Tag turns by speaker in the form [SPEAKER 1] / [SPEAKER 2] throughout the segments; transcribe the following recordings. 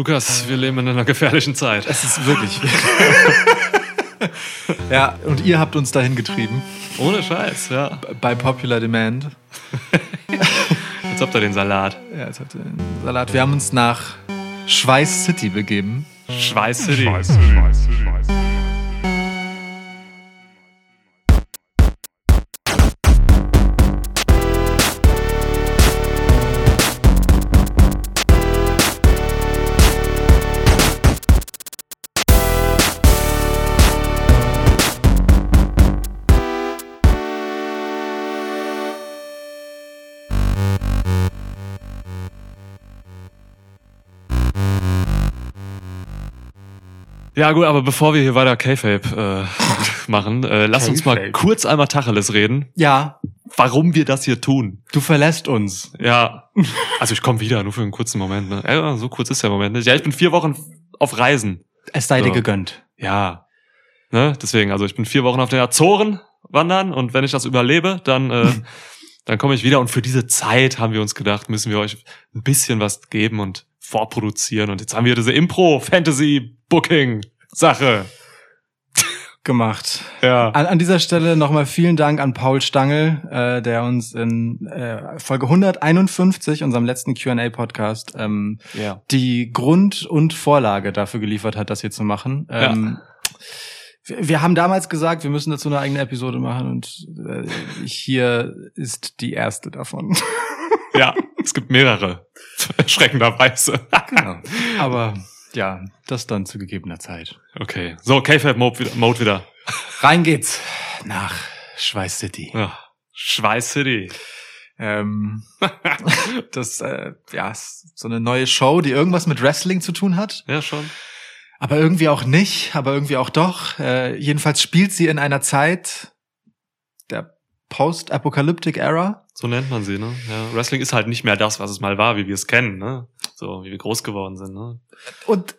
[SPEAKER 1] Lukas, wir leben in einer gefährlichen Zeit.
[SPEAKER 2] Es ist wirklich. ja, und ihr habt uns dahin getrieben.
[SPEAKER 1] Ohne Scheiß, ja.
[SPEAKER 2] Bei Popular Demand.
[SPEAKER 1] Jetzt habt ihr den Salat.
[SPEAKER 2] Ja, jetzt habt ihr den Salat. Wir haben uns nach Schweiß City begeben.
[SPEAKER 1] Schweiß City.
[SPEAKER 3] Scheiß, Scheiß,
[SPEAKER 1] Ja gut, aber bevor wir hier weiter K-Fape äh, machen, äh, lass uns mal kurz einmal Tacheles reden,
[SPEAKER 2] Ja,
[SPEAKER 1] warum wir das hier tun.
[SPEAKER 2] du verlässt uns.
[SPEAKER 1] Ja, also ich komme wieder, nur für einen kurzen Moment. Ne? Ja, so kurz ist der Moment nicht. Ja, ich bin vier Wochen auf Reisen.
[SPEAKER 2] Es sei dir
[SPEAKER 1] So.
[SPEAKER 2] gegönnt.
[SPEAKER 1] Ja, ne? deswegen, also ich bin vier Wochen auf den Azoren wandern und wenn ich das überlebe, dann, äh, dann komme ich wieder. Und für diese Zeit haben wir uns gedacht, müssen wir euch ein bisschen was geben und vorproduzieren. Und jetzt haben wir diese Impro-Fantasy-Booking-Sache.
[SPEAKER 2] Gemacht.
[SPEAKER 1] Ja.
[SPEAKER 2] An, an dieser Stelle nochmal vielen Dank an Paul Stangl, äh, der uns in äh, Folge 151, unserem letzten Q&A-Podcast, ähm,
[SPEAKER 1] ja.
[SPEAKER 2] die Grund- und Vorlage dafür geliefert hat, das hier zu machen. Ähm, wir, wir haben damals gesagt, wir müssen dazu eine eigene Episode machen und äh, hier ist die erste davon.
[SPEAKER 1] Ja, es gibt mehrere. Erschreckenderweise.
[SPEAKER 2] genau. Aber ja, das dann zu gegebener Zeit.
[SPEAKER 1] Okay. So, K-Fab-Mode wieder. Mode wieder.
[SPEAKER 2] Rein geht's nach Schweiß City.
[SPEAKER 1] Ja. Schweiß City.
[SPEAKER 2] Ähm, das äh, ja ist so eine neue Show, die irgendwas mit Wrestling zu tun hat,
[SPEAKER 1] Ja, schon.
[SPEAKER 2] aber irgendwie auch nicht, aber irgendwie auch doch. Äh, jedenfalls spielt sie in einer Zeit der Post-Apocalyptic Era.
[SPEAKER 1] So nennt man sie, ne? Ja. Wrestling ist halt nicht mehr das, was es mal war, wie wir es kennen, ne? So, wie wir groß geworden sind, ne?
[SPEAKER 2] Und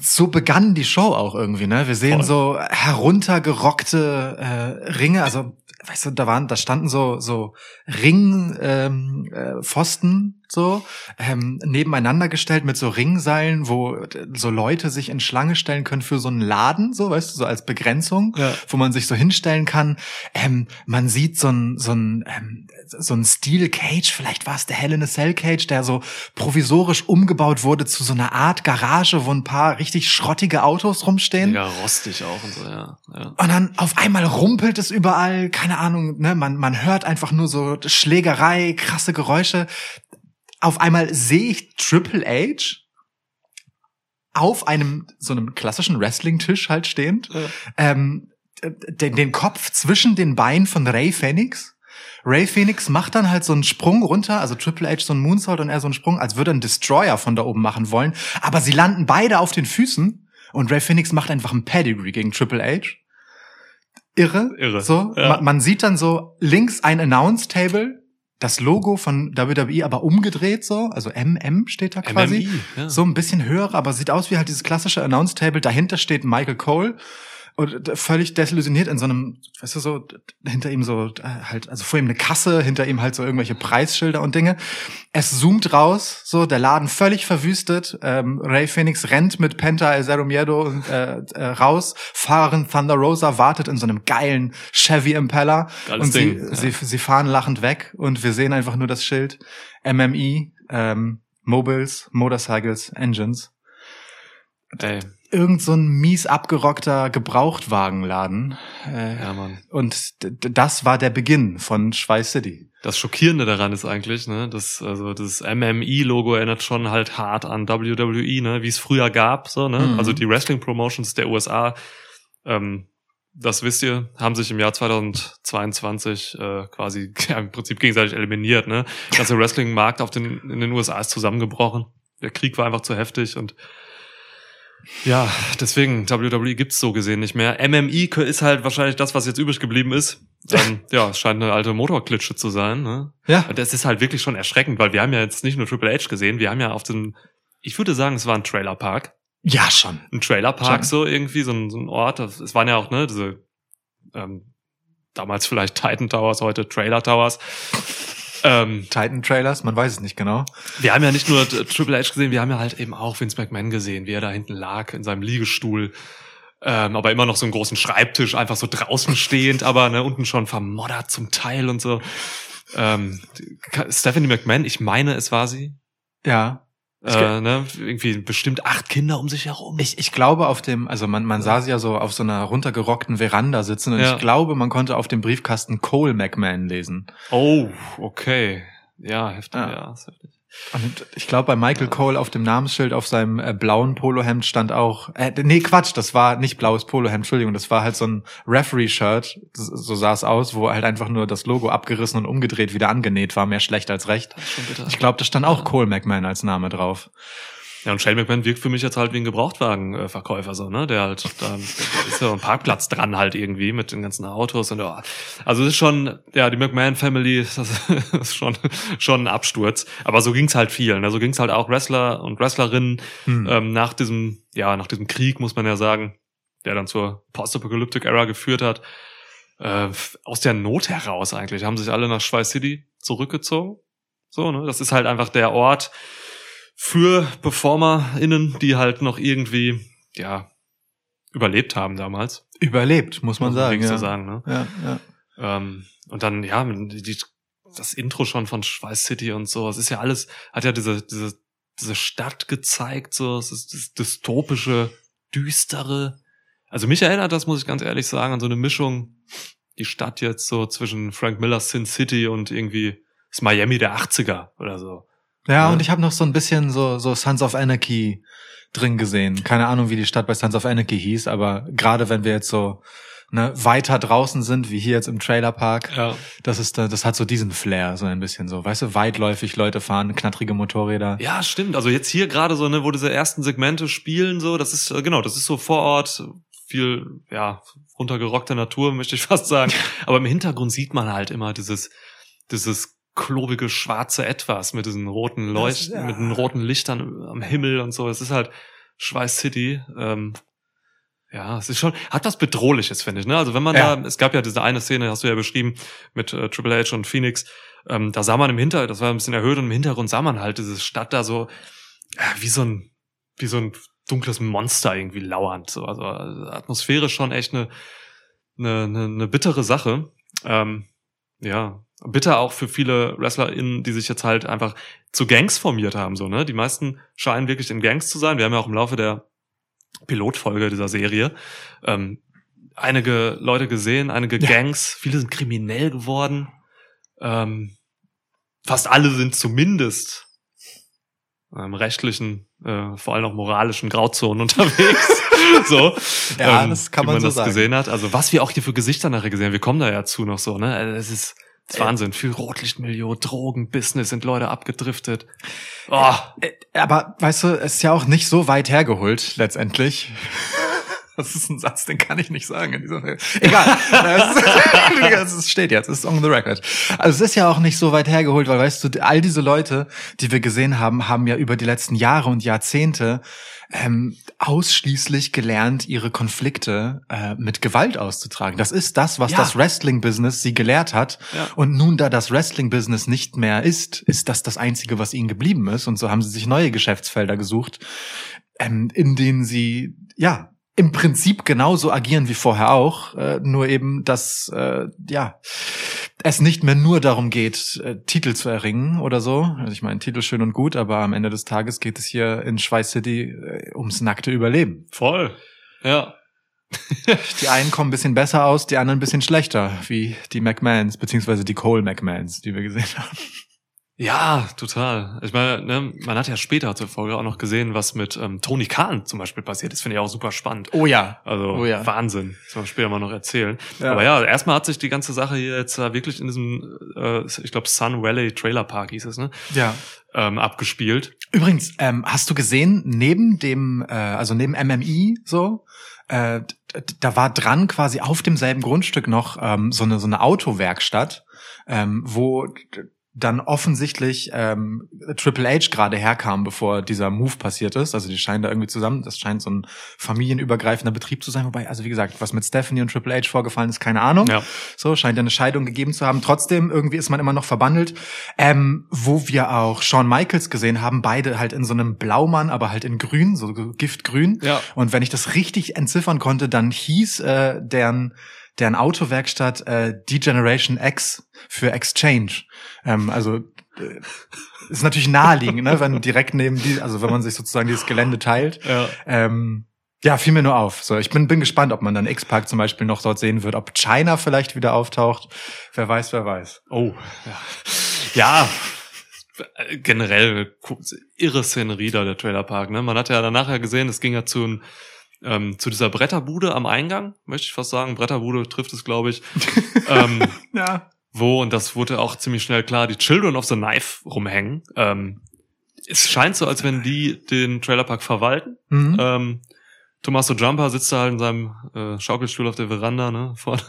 [SPEAKER 2] so begann die Show auch irgendwie, ne? Wir sehen
[SPEAKER 1] Voll.
[SPEAKER 2] so heruntergerockte äh, Ringe, also weißt du, da waren, da standen so so Ring ähm, äh, Pfosten so ähm, nebeneinander gestellt mit so Ringseilen, wo äh, so Leute sich in Schlange stellen können für so einen Laden, so weißt du, so als Begrenzung,
[SPEAKER 1] Ja.
[SPEAKER 2] wo man sich so hinstellen kann. Ähm, man sieht so ein so ein ähm, so ein Steel Cage, vielleicht war es der Hell in a Cell Cage, der so provisorisch umgebaut wurde zu so einer Art Garage, wo ein paar richtig schrottige Autos rumstehen.
[SPEAKER 1] Mega rostig auch und so, ja. ja.
[SPEAKER 2] Und dann auf einmal rumpelt es überall, keine Ahnung, ne, man, man hört einfach nur so Schlägerei, krasse Geräusche. Auf einmal sehe ich Triple H auf einem, so einem klassischen Wrestling-Tisch halt stehend,
[SPEAKER 1] Ja.
[SPEAKER 2] ähm, den, den Kopf zwischen den Beinen von Ray Phoenix. Ray Phoenix macht dann halt so einen Sprung runter, also Triple H so einen Moonsault und er so einen Sprung, als würde er einen Destroyer von da oben machen wollen. Aber sie landen beide auf den Füßen und Ray Phoenix macht einfach ein Pedigree gegen Triple H. Irre.
[SPEAKER 1] Irre.
[SPEAKER 2] So,
[SPEAKER 1] Ja.
[SPEAKER 2] man, man sieht dann so links ein Announce Table, das Logo von WWE aber umgedreht so, also MM steht da quasi.
[SPEAKER 1] MMI, ja.
[SPEAKER 2] So ein bisschen höher, aber sieht aus wie halt dieses klassische Announce Table. Dahinter steht Michael Cole und völlig desillusioniert in so einem, weißt du so, hinter ihm so äh, halt, also vor ihm eine Kasse, hinter ihm halt so irgendwelche Preisschilder und Dinge. Es zoomt raus, so der Laden völlig verwüstet. Ähm, Ray Phoenix rennt mit Penta El Zero Miedo äh, äh, raus. Fahrerin Thunder Rosa wartet in so einem geilen Chevy Impala
[SPEAKER 1] Geiles
[SPEAKER 2] und
[SPEAKER 1] Ding,
[SPEAKER 2] sie,
[SPEAKER 1] ja.
[SPEAKER 2] sie, sie fahren lachend weg und wir sehen einfach nur das Schild MMI, ähm, Mobiles, Motorcycles, Engines
[SPEAKER 1] Ey,
[SPEAKER 2] irgend so ein mies abgerockter Gebrauchtwagenladen. Äh,
[SPEAKER 1] ja, Mann.
[SPEAKER 2] Und das war der Beginn von Schweiß City.
[SPEAKER 1] Das Schockierende daran ist eigentlich, ne, das, also das MMI-Logo erinnert schon halt hart an WWE, ne, wie es früher gab, so, ne?
[SPEAKER 2] Mhm.
[SPEAKER 1] Also die Wrestling-Promotions der USA, ähm, das wisst ihr, haben sich im Jahr 2022 äh, quasi ja, im Prinzip gegenseitig eliminiert, ne? Der ganze Wrestling-Markt auf den, in den USA ist zusammengebrochen. Der Krieg war einfach zu heftig und ja, deswegen, WWE gibt's so gesehen nicht mehr. MMI ist halt wahrscheinlich das, was jetzt übrig geblieben ist. Ähm, ja, es scheint eine alte Motorklitsche zu sein. Ne?
[SPEAKER 2] Ja.
[SPEAKER 1] Und das ist halt wirklich schon erschreckend, weil wir haben ja jetzt nicht nur Triple H gesehen, wir haben ja auf dem, ich würde sagen, es war ein Trailerpark.
[SPEAKER 2] Ja, schon.
[SPEAKER 1] Ein Trailerpark
[SPEAKER 2] Schon.
[SPEAKER 1] so irgendwie, so ein, so ein Ort. Es waren ja auch, ne, diese, ähm, damals vielleicht Titan Towers, heute Trailer Towers.
[SPEAKER 2] Ähm, Titan-Trailers, man weiß es nicht genau.
[SPEAKER 1] Wir haben ja nicht nur Triple H gesehen, wir haben ja halt eben auch Vince McMahon gesehen, wie er da hinten lag in seinem Liegestuhl. Ähm, aber immer noch so einen großen Schreibtisch, einfach so draußen stehend, aber ne, unten schon vermoddert zum Teil und so. Ähm, Stephanie McMahon, ich meine, es war sie.
[SPEAKER 2] Ja.
[SPEAKER 1] Äh, ne, irgendwie bestimmt acht Kinder um sich herum.
[SPEAKER 2] Ich, ich glaube auf dem, also man, man sah sie ja so auf so einer runtergerockten Veranda sitzen und ja. ich glaube, man konnte auf dem Briefkasten Cole McMahon lesen.
[SPEAKER 1] Oh, okay. Ja, heftig, ja,
[SPEAKER 2] ja ist heftig. Und ich glaube, bei Michael Cole auf dem Namensschild auf seinem äh, blauen Polohemd stand auch, äh, nee, Quatsch, das war nicht blaues Polohemd, Entschuldigung, das war halt so ein Referee-Shirt, so sah es aus, wo halt einfach nur das Logo abgerissen und umgedreht wieder angenäht war, mehr schlecht als recht. Ich glaube, da stand auch Cole McMahon als Name drauf.
[SPEAKER 1] Ja, und Shane McMahon wirkt für mich jetzt halt wie ein Gebrauchtwagenverkäufer, so, ne? Der halt, da ist ja ein Parkplatz dran halt irgendwie mit den ganzen Autos und ja. Also es ist schon, ja, die McMahon Family, das ist schon, schon ein Absturz. Aber so ging's halt vielen. Ne? So ging's halt auch Wrestler und Wrestlerinnen hm. ähm, nach diesem, ja, nach diesem Krieg, muss man ja sagen, der dann zur Post-Apocalyptic Era geführt hat. Äh, aus der Not heraus eigentlich, haben sich alle nach Schweiß City zurückgezogen. So, ne? Das ist halt einfach der Ort, für PerformerInnen, die halt noch irgendwie, ja, überlebt haben damals.
[SPEAKER 2] Überlebt, muss man sagen.
[SPEAKER 1] Ja. sagen ne? ja, ja. Ähm, und dann, ja, die, das Intro schon von Schweiß City und so, es ist ja alles, hat ja diese, diese, diese Stadt gezeigt, so, es ist das dystopische, düstere. Also mich erinnert das, muss ich ganz ehrlich sagen, an so eine Mischung, die Stadt jetzt so zwischen Frank Miller's Sin City und irgendwie das Miami der 80er oder so.
[SPEAKER 2] Ja, ja. und ich habe noch so ein bisschen so, so Sons of Anarchy drin gesehen. Keine Ahnung, wie die Stadt bei Sons of Anarchy hieß, aber gerade wenn wir jetzt so ne, weiter draußen sind, wie hier jetzt im Trailerpark, ja. das ist das hat so diesen Flair, so ein bisschen so, weißt du, weitläufig Leute fahren, knattrige Motorräder.
[SPEAKER 1] Ja, stimmt. Also jetzt hier gerade so, ne, wo diese ersten Segmente spielen, so, das ist, äh, genau, das ist so vor Ort, viel, ja, runtergerockte Natur, möchte ich fast sagen. Aber im Hintergrund sieht man halt immer dieses, dieses klobige schwarze Etwas mit diesen roten Leuchten, ja. mit den roten Lichtern am Himmel und so. Es ist halt Schweiß City. Ähm, ja, es ist schon, hat was Bedrohliches, finde ich. Ne? Also wenn man ja. da, es gab ja diese eine Szene, hast du ja beschrieben, mit äh, Triple H und Phoenix, ähm, da sah man im Hintergrund, das war ein bisschen erhöht und im Hintergrund sah man halt diese Stadt da so, ja, wie so ein, wie so ein dunkles Monster irgendwie lauernd. So. Also, also Atmosphäre schon echt eine, eine, eine, eine bittere Sache. Ähm, ja, bitter auch für viele WrestlerInnen, die sich jetzt halt einfach zu Gangs formiert haben, so, ne? Die meisten scheinen wirklich in Gangs zu sein. Wir haben ja auch im Laufe der Pilotfolge dieser Serie ähm, einige Leute gesehen, einige ja. Gangs, viele sind kriminell geworden. Ähm, fast alle sind zumindest ähm, rechtlichen, äh, vor allem auch moralischen Grauzonen unterwegs. so,
[SPEAKER 2] ja, ähm, das kann man,
[SPEAKER 1] man
[SPEAKER 2] so
[SPEAKER 1] das
[SPEAKER 2] sagen.
[SPEAKER 1] gesehen hat. Also was wir auch hier für Gesichter nachher gesehen haben, wir kommen da ja zu noch so, ne? Also, es ist das Wahnsinn, viel Rotlichtmilieu, Drogenbusiness, sind Leute abgedriftet.
[SPEAKER 2] Oh. Aber weißt du, es ist ja auch nicht so weit hergeholt, letztendlich. Das ist ein Satz, den kann ich nicht sagen in dieser Welt. Egal. Es steht jetzt, es ist on the record. Also es ist ja auch nicht so weit hergeholt, weil weißt du, all diese Leute, die wir gesehen haben, haben ja über die letzten Jahre und Jahrzehnte ähm, ausschließlich gelernt, ihre Konflikte äh, mit Gewalt auszutragen. Das ist das, was ja. das Wrestling-Business sie gelehrt hat. Ja. Und nun, da das Wrestling-Business nicht mehr ist, ist das das Einzige, was ihnen geblieben ist. Und so haben sie sich neue Geschäftsfelder gesucht, ähm, in denen sie, ja, im Prinzip genauso agieren wie vorher auch, äh, nur eben, dass äh, ja es nicht mehr nur darum geht, äh, Titel zu erringen oder so. Also ich meine, Titel schön und gut, aber am Ende des Tages geht es hier in Schweiß City äh, ums nackte Überleben.
[SPEAKER 1] Voll. Ja.
[SPEAKER 2] die einen kommen ein bisschen besser aus, die anderen ein bisschen schlechter, wie die McMahons, beziehungsweise die Cole McMahons, die wir gesehen haben.
[SPEAKER 1] Ja, total. Ich meine, ne, man hat ja später zur Folge auch noch gesehen, was mit ähm, Tony Khan zum Beispiel passiert ist. Finde ich auch super spannend.
[SPEAKER 2] Oh ja.
[SPEAKER 1] Also
[SPEAKER 2] oh ja.
[SPEAKER 1] Wahnsinn. Das wir später mal noch erzählen. Ja. Aber ja, erstmal hat sich die ganze Sache hier jetzt äh, wirklich in diesem, äh, ich glaube, Sun Valley Trailer Park hieß es, ne?
[SPEAKER 2] Ja.
[SPEAKER 1] Ähm, abgespielt.
[SPEAKER 2] Übrigens, ähm, hast du gesehen, neben dem, äh, also neben MMI so, äh, da war dran quasi auf demselben Grundstück noch ähm, so eine so eine Autowerkstatt, ähm, wo dann offensichtlich ähm, Triple H gerade herkam, bevor dieser Move passiert ist. Also die scheinen da irgendwie zusammen, das scheint so ein familienübergreifender Betrieb zu sein. Wobei, also wie gesagt, was mit Stephanie und Triple H vorgefallen ist, keine Ahnung.
[SPEAKER 1] Ja.
[SPEAKER 2] So, scheint ja eine Scheidung gegeben zu haben. Trotzdem, irgendwie ist man immer noch verbandelt. Ähm, wo wir auch Shawn Michaels gesehen haben, beide halt in so einem Blaumann, aber halt in grün, so giftgrün.
[SPEAKER 1] Ja.
[SPEAKER 2] Und wenn ich das richtig entziffern konnte, dann hieß äh, deren deren Autowerkstatt äh, Degeneration X für Exchange. Ähm, also äh, ist natürlich naheliegend, ne, wenn direkt neben die, also wenn man sich sozusagen dieses Gelände teilt.
[SPEAKER 1] Ja.
[SPEAKER 2] Ähm, ja, fiel mir nur auf. So, ich bin, bin gespannt, ob man dann X-Park zum Beispiel noch dort sehen wird, ob China vielleicht wieder auftaucht. Wer weiß, wer weiß.
[SPEAKER 1] Oh, ja. Ja, äh, generell irre Szenerie da, der Trailerpark. Ne? Man hat ja danach ja gesehen, es ging ja zu, ähm, zu dieser Bretterbude am Eingang, möchte ich fast sagen. Bretterbude trifft es, glaube ich. ähm,
[SPEAKER 2] Ja.
[SPEAKER 1] wo, und das wurde auch ziemlich schnell klar, die Children of the Knife rumhängen. Ähm, es scheint so, als wenn die den Trailerpark verwalten.
[SPEAKER 2] Mhm.
[SPEAKER 1] Ähm, Tommaso Jumper sitzt da halt in seinem äh, Schaukelstuhl auf der Veranda, ne, vorne.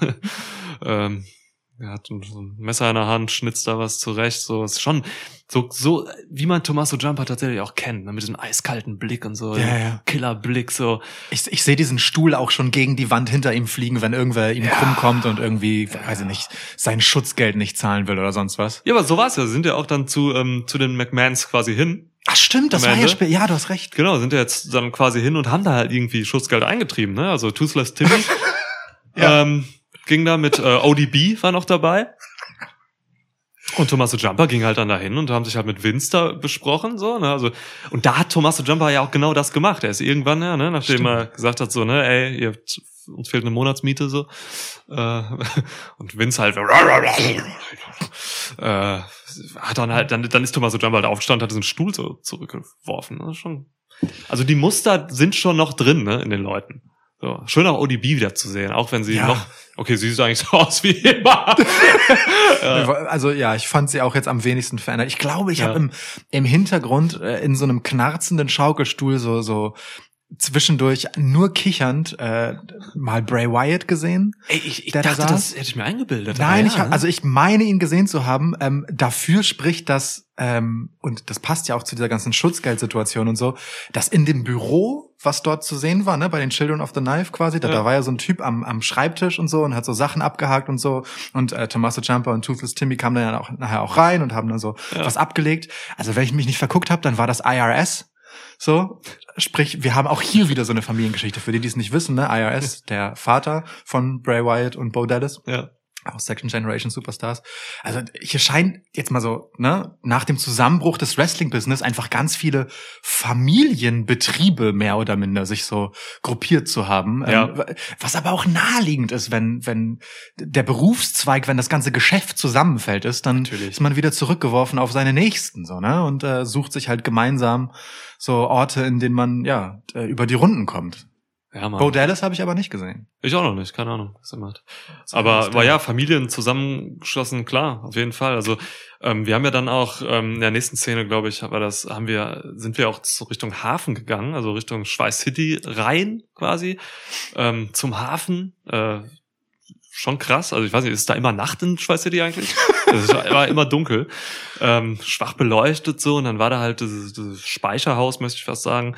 [SPEAKER 1] ähm, er hat ein, so ein Messer in der Hand, schnitzt da was zurecht, so, ist schon so, so, wie man Tommaso Jumper tatsächlich auch kennt, ne, mit diesem eiskalten Blick und so,
[SPEAKER 2] Ja, ja.
[SPEAKER 1] Killerblick, so.
[SPEAKER 2] Ich, ich sehe diesen Stuhl auch schon gegen die Wand hinter ihm fliegen, wenn irgendwer ihm
[SPEAKER 1] Ja.
[SPEAKER 2] krumm kommt und irgendwie, weiß ich nicht, sein Schutzgeld nicht zahlen will oder sonst was.
[SPEAKER 1] Ja, aber so war's ja, sind ja auch dann zu, ähm, zu den McMahons quasi hin.
[SPEAKER 2] Ach stimmt, das war ja
[SPEAKER 1] Ende?
[SPEAKER 2] spät. Ja, du hast recht.
[SPEAKER 1] Genau, sind ja jetzt dann quasi hin und haben da halt irgendwie Schutzgeld eingetrieben, ne, also Toothless Timmy.
[SPEAKER 2] Ja.
[SPEAKER 1] ähm, ging da mit, äh, ODB war noch dabei. Und Tommaso Jumper ging halt dann dahin und haben sich halt mit Vince da besprochen, so, ne, also, und da hat Tommaso Jumper ja auch genau das gemacht. Er ist irgendwann, ja, ne, nachdem
[SPEAKER 2] Stimmt.
[SPEAKER 1] er gesagt hat, so, ne, ey, ihr, habt- uns fehlt eine Monatsmiete, so, äh, und Vince halt, äh, hat dann halt, dann, dann ist Tommaso Jumper halt aufgestanden, hat diesen Stuhl so zurückgeworfen, ne, schon. Also die Muster sind schon noch drin, ne, in den Leuten. So, schön auch ODB wieder zu sehen, auch wenn sie
[SPEAKER 2] Ja.
[SPEAKER 1] noch, okay, sie sieht eigentlich so aus wie immer. ja.
[SPEAKER 2] Also ja, ich fand sie auch jetzt am wenigsten verändert. Ich glaube, ich
[SPEAKER 1] Ja.
[SPEAKER 2] habe im, im Hintergrund äh, in so einem knarzenden Schaukelstuhl so so zwischendurch nur kichernd äh, mal Bray Wyatt gesehen.
[SPEAKER 1] Ey, ich, ich
[SPEAKER 2] da
[SPEAKER 1] dachte,
[SPEAKER 2] saß?
[SPEAKER 1] das hätte ich mir eingebildet.
[SPEAKER 2] Nein,
[SPEAKER 1] aber
[SPEAKER 2] ich
[SPEAKER 1] ja,
[SPEAKER 2] hab, also ich meine ihn gesehen zu haben. Ähm, dafür spricht das ähm, und das passt ja auch zu dieser ganzen Schutzgeldsituation und so, dass in dem Büro, was dort zu sehen war, ne, bei den Children of the Knife quasi, da,
[SPEAKER 1] Ja.
[SPEAKER 2] da war ja so ein Typ am, am Schreibtisch und so und hat so Sachen abgehakt und so und äh, Tommaso Ciampa und Toothless Timmy kamen dann ja auch nachher auch rein und haben dann so
[SPEAKER 1] Ja.
[SPEAKER 2] was abgelegt. Also wenn ich mich nicht verguckt habe, dann war das IRS. So, sprich, wir haben auch hier wieder so eine Familiengeschichte. Für die, die es nicht wissen, ne? IRS, der Vater von Bray Wyatt und Bo Dallas
[SPEAKER 1] ja.
[SPEAKER 2] Auch Second Generation Superstars. Also hier scheint jetzt mal so, ne, nach dem Zusammenbruch des Wrestling-Business einfach ganz viele Familienbetriebe mehr oder minder sich so gruppiert zu haben.
[SPEAKER 1] Ja.
[SPEAKER 2] Ähm, was aber auch naheliegend ist, wenn, wenn der Berufszweig, wenn das ganze Geschäft zusammenfällt ist, dann
[SPEAKER 1] Natürlich.
[SPEAKER 2] ist man wieder zurückgeworfen auf seine Nächsten, so, ne, und äh, sucht sich halt gemeinsam so Orte, in denen man, ja, äh, über die Runden kommt.
[SPEAKER 1] Ja, Mann.
[SPEAKER 2] Bo Dallas habe ich aber nicht gesehen.
[SPEAKER 1] Ich auch noch nicht, keine Ahnung, was er macht. Aber, aber ja, Familien zusammengeschlossen, klar, auf jeden Fall. Also ähm, wir haben ja dann auch ähm, in der nächsten Szene, glaube ich, war das, haben wir, sind wir auch so Richtung Hafen gegangen, also Richtung Schweiß City rein quasi ähm, zum Hafen. Äh, schon krass. Also ich weiß nicht, ist da immer Nacht in Schweiß City eigentlich? Es war war immer dunkel, ähm, schwach beleuchtet so und dann war da halt dieses, dieses Speicherhaus, möchte ich fast sagen.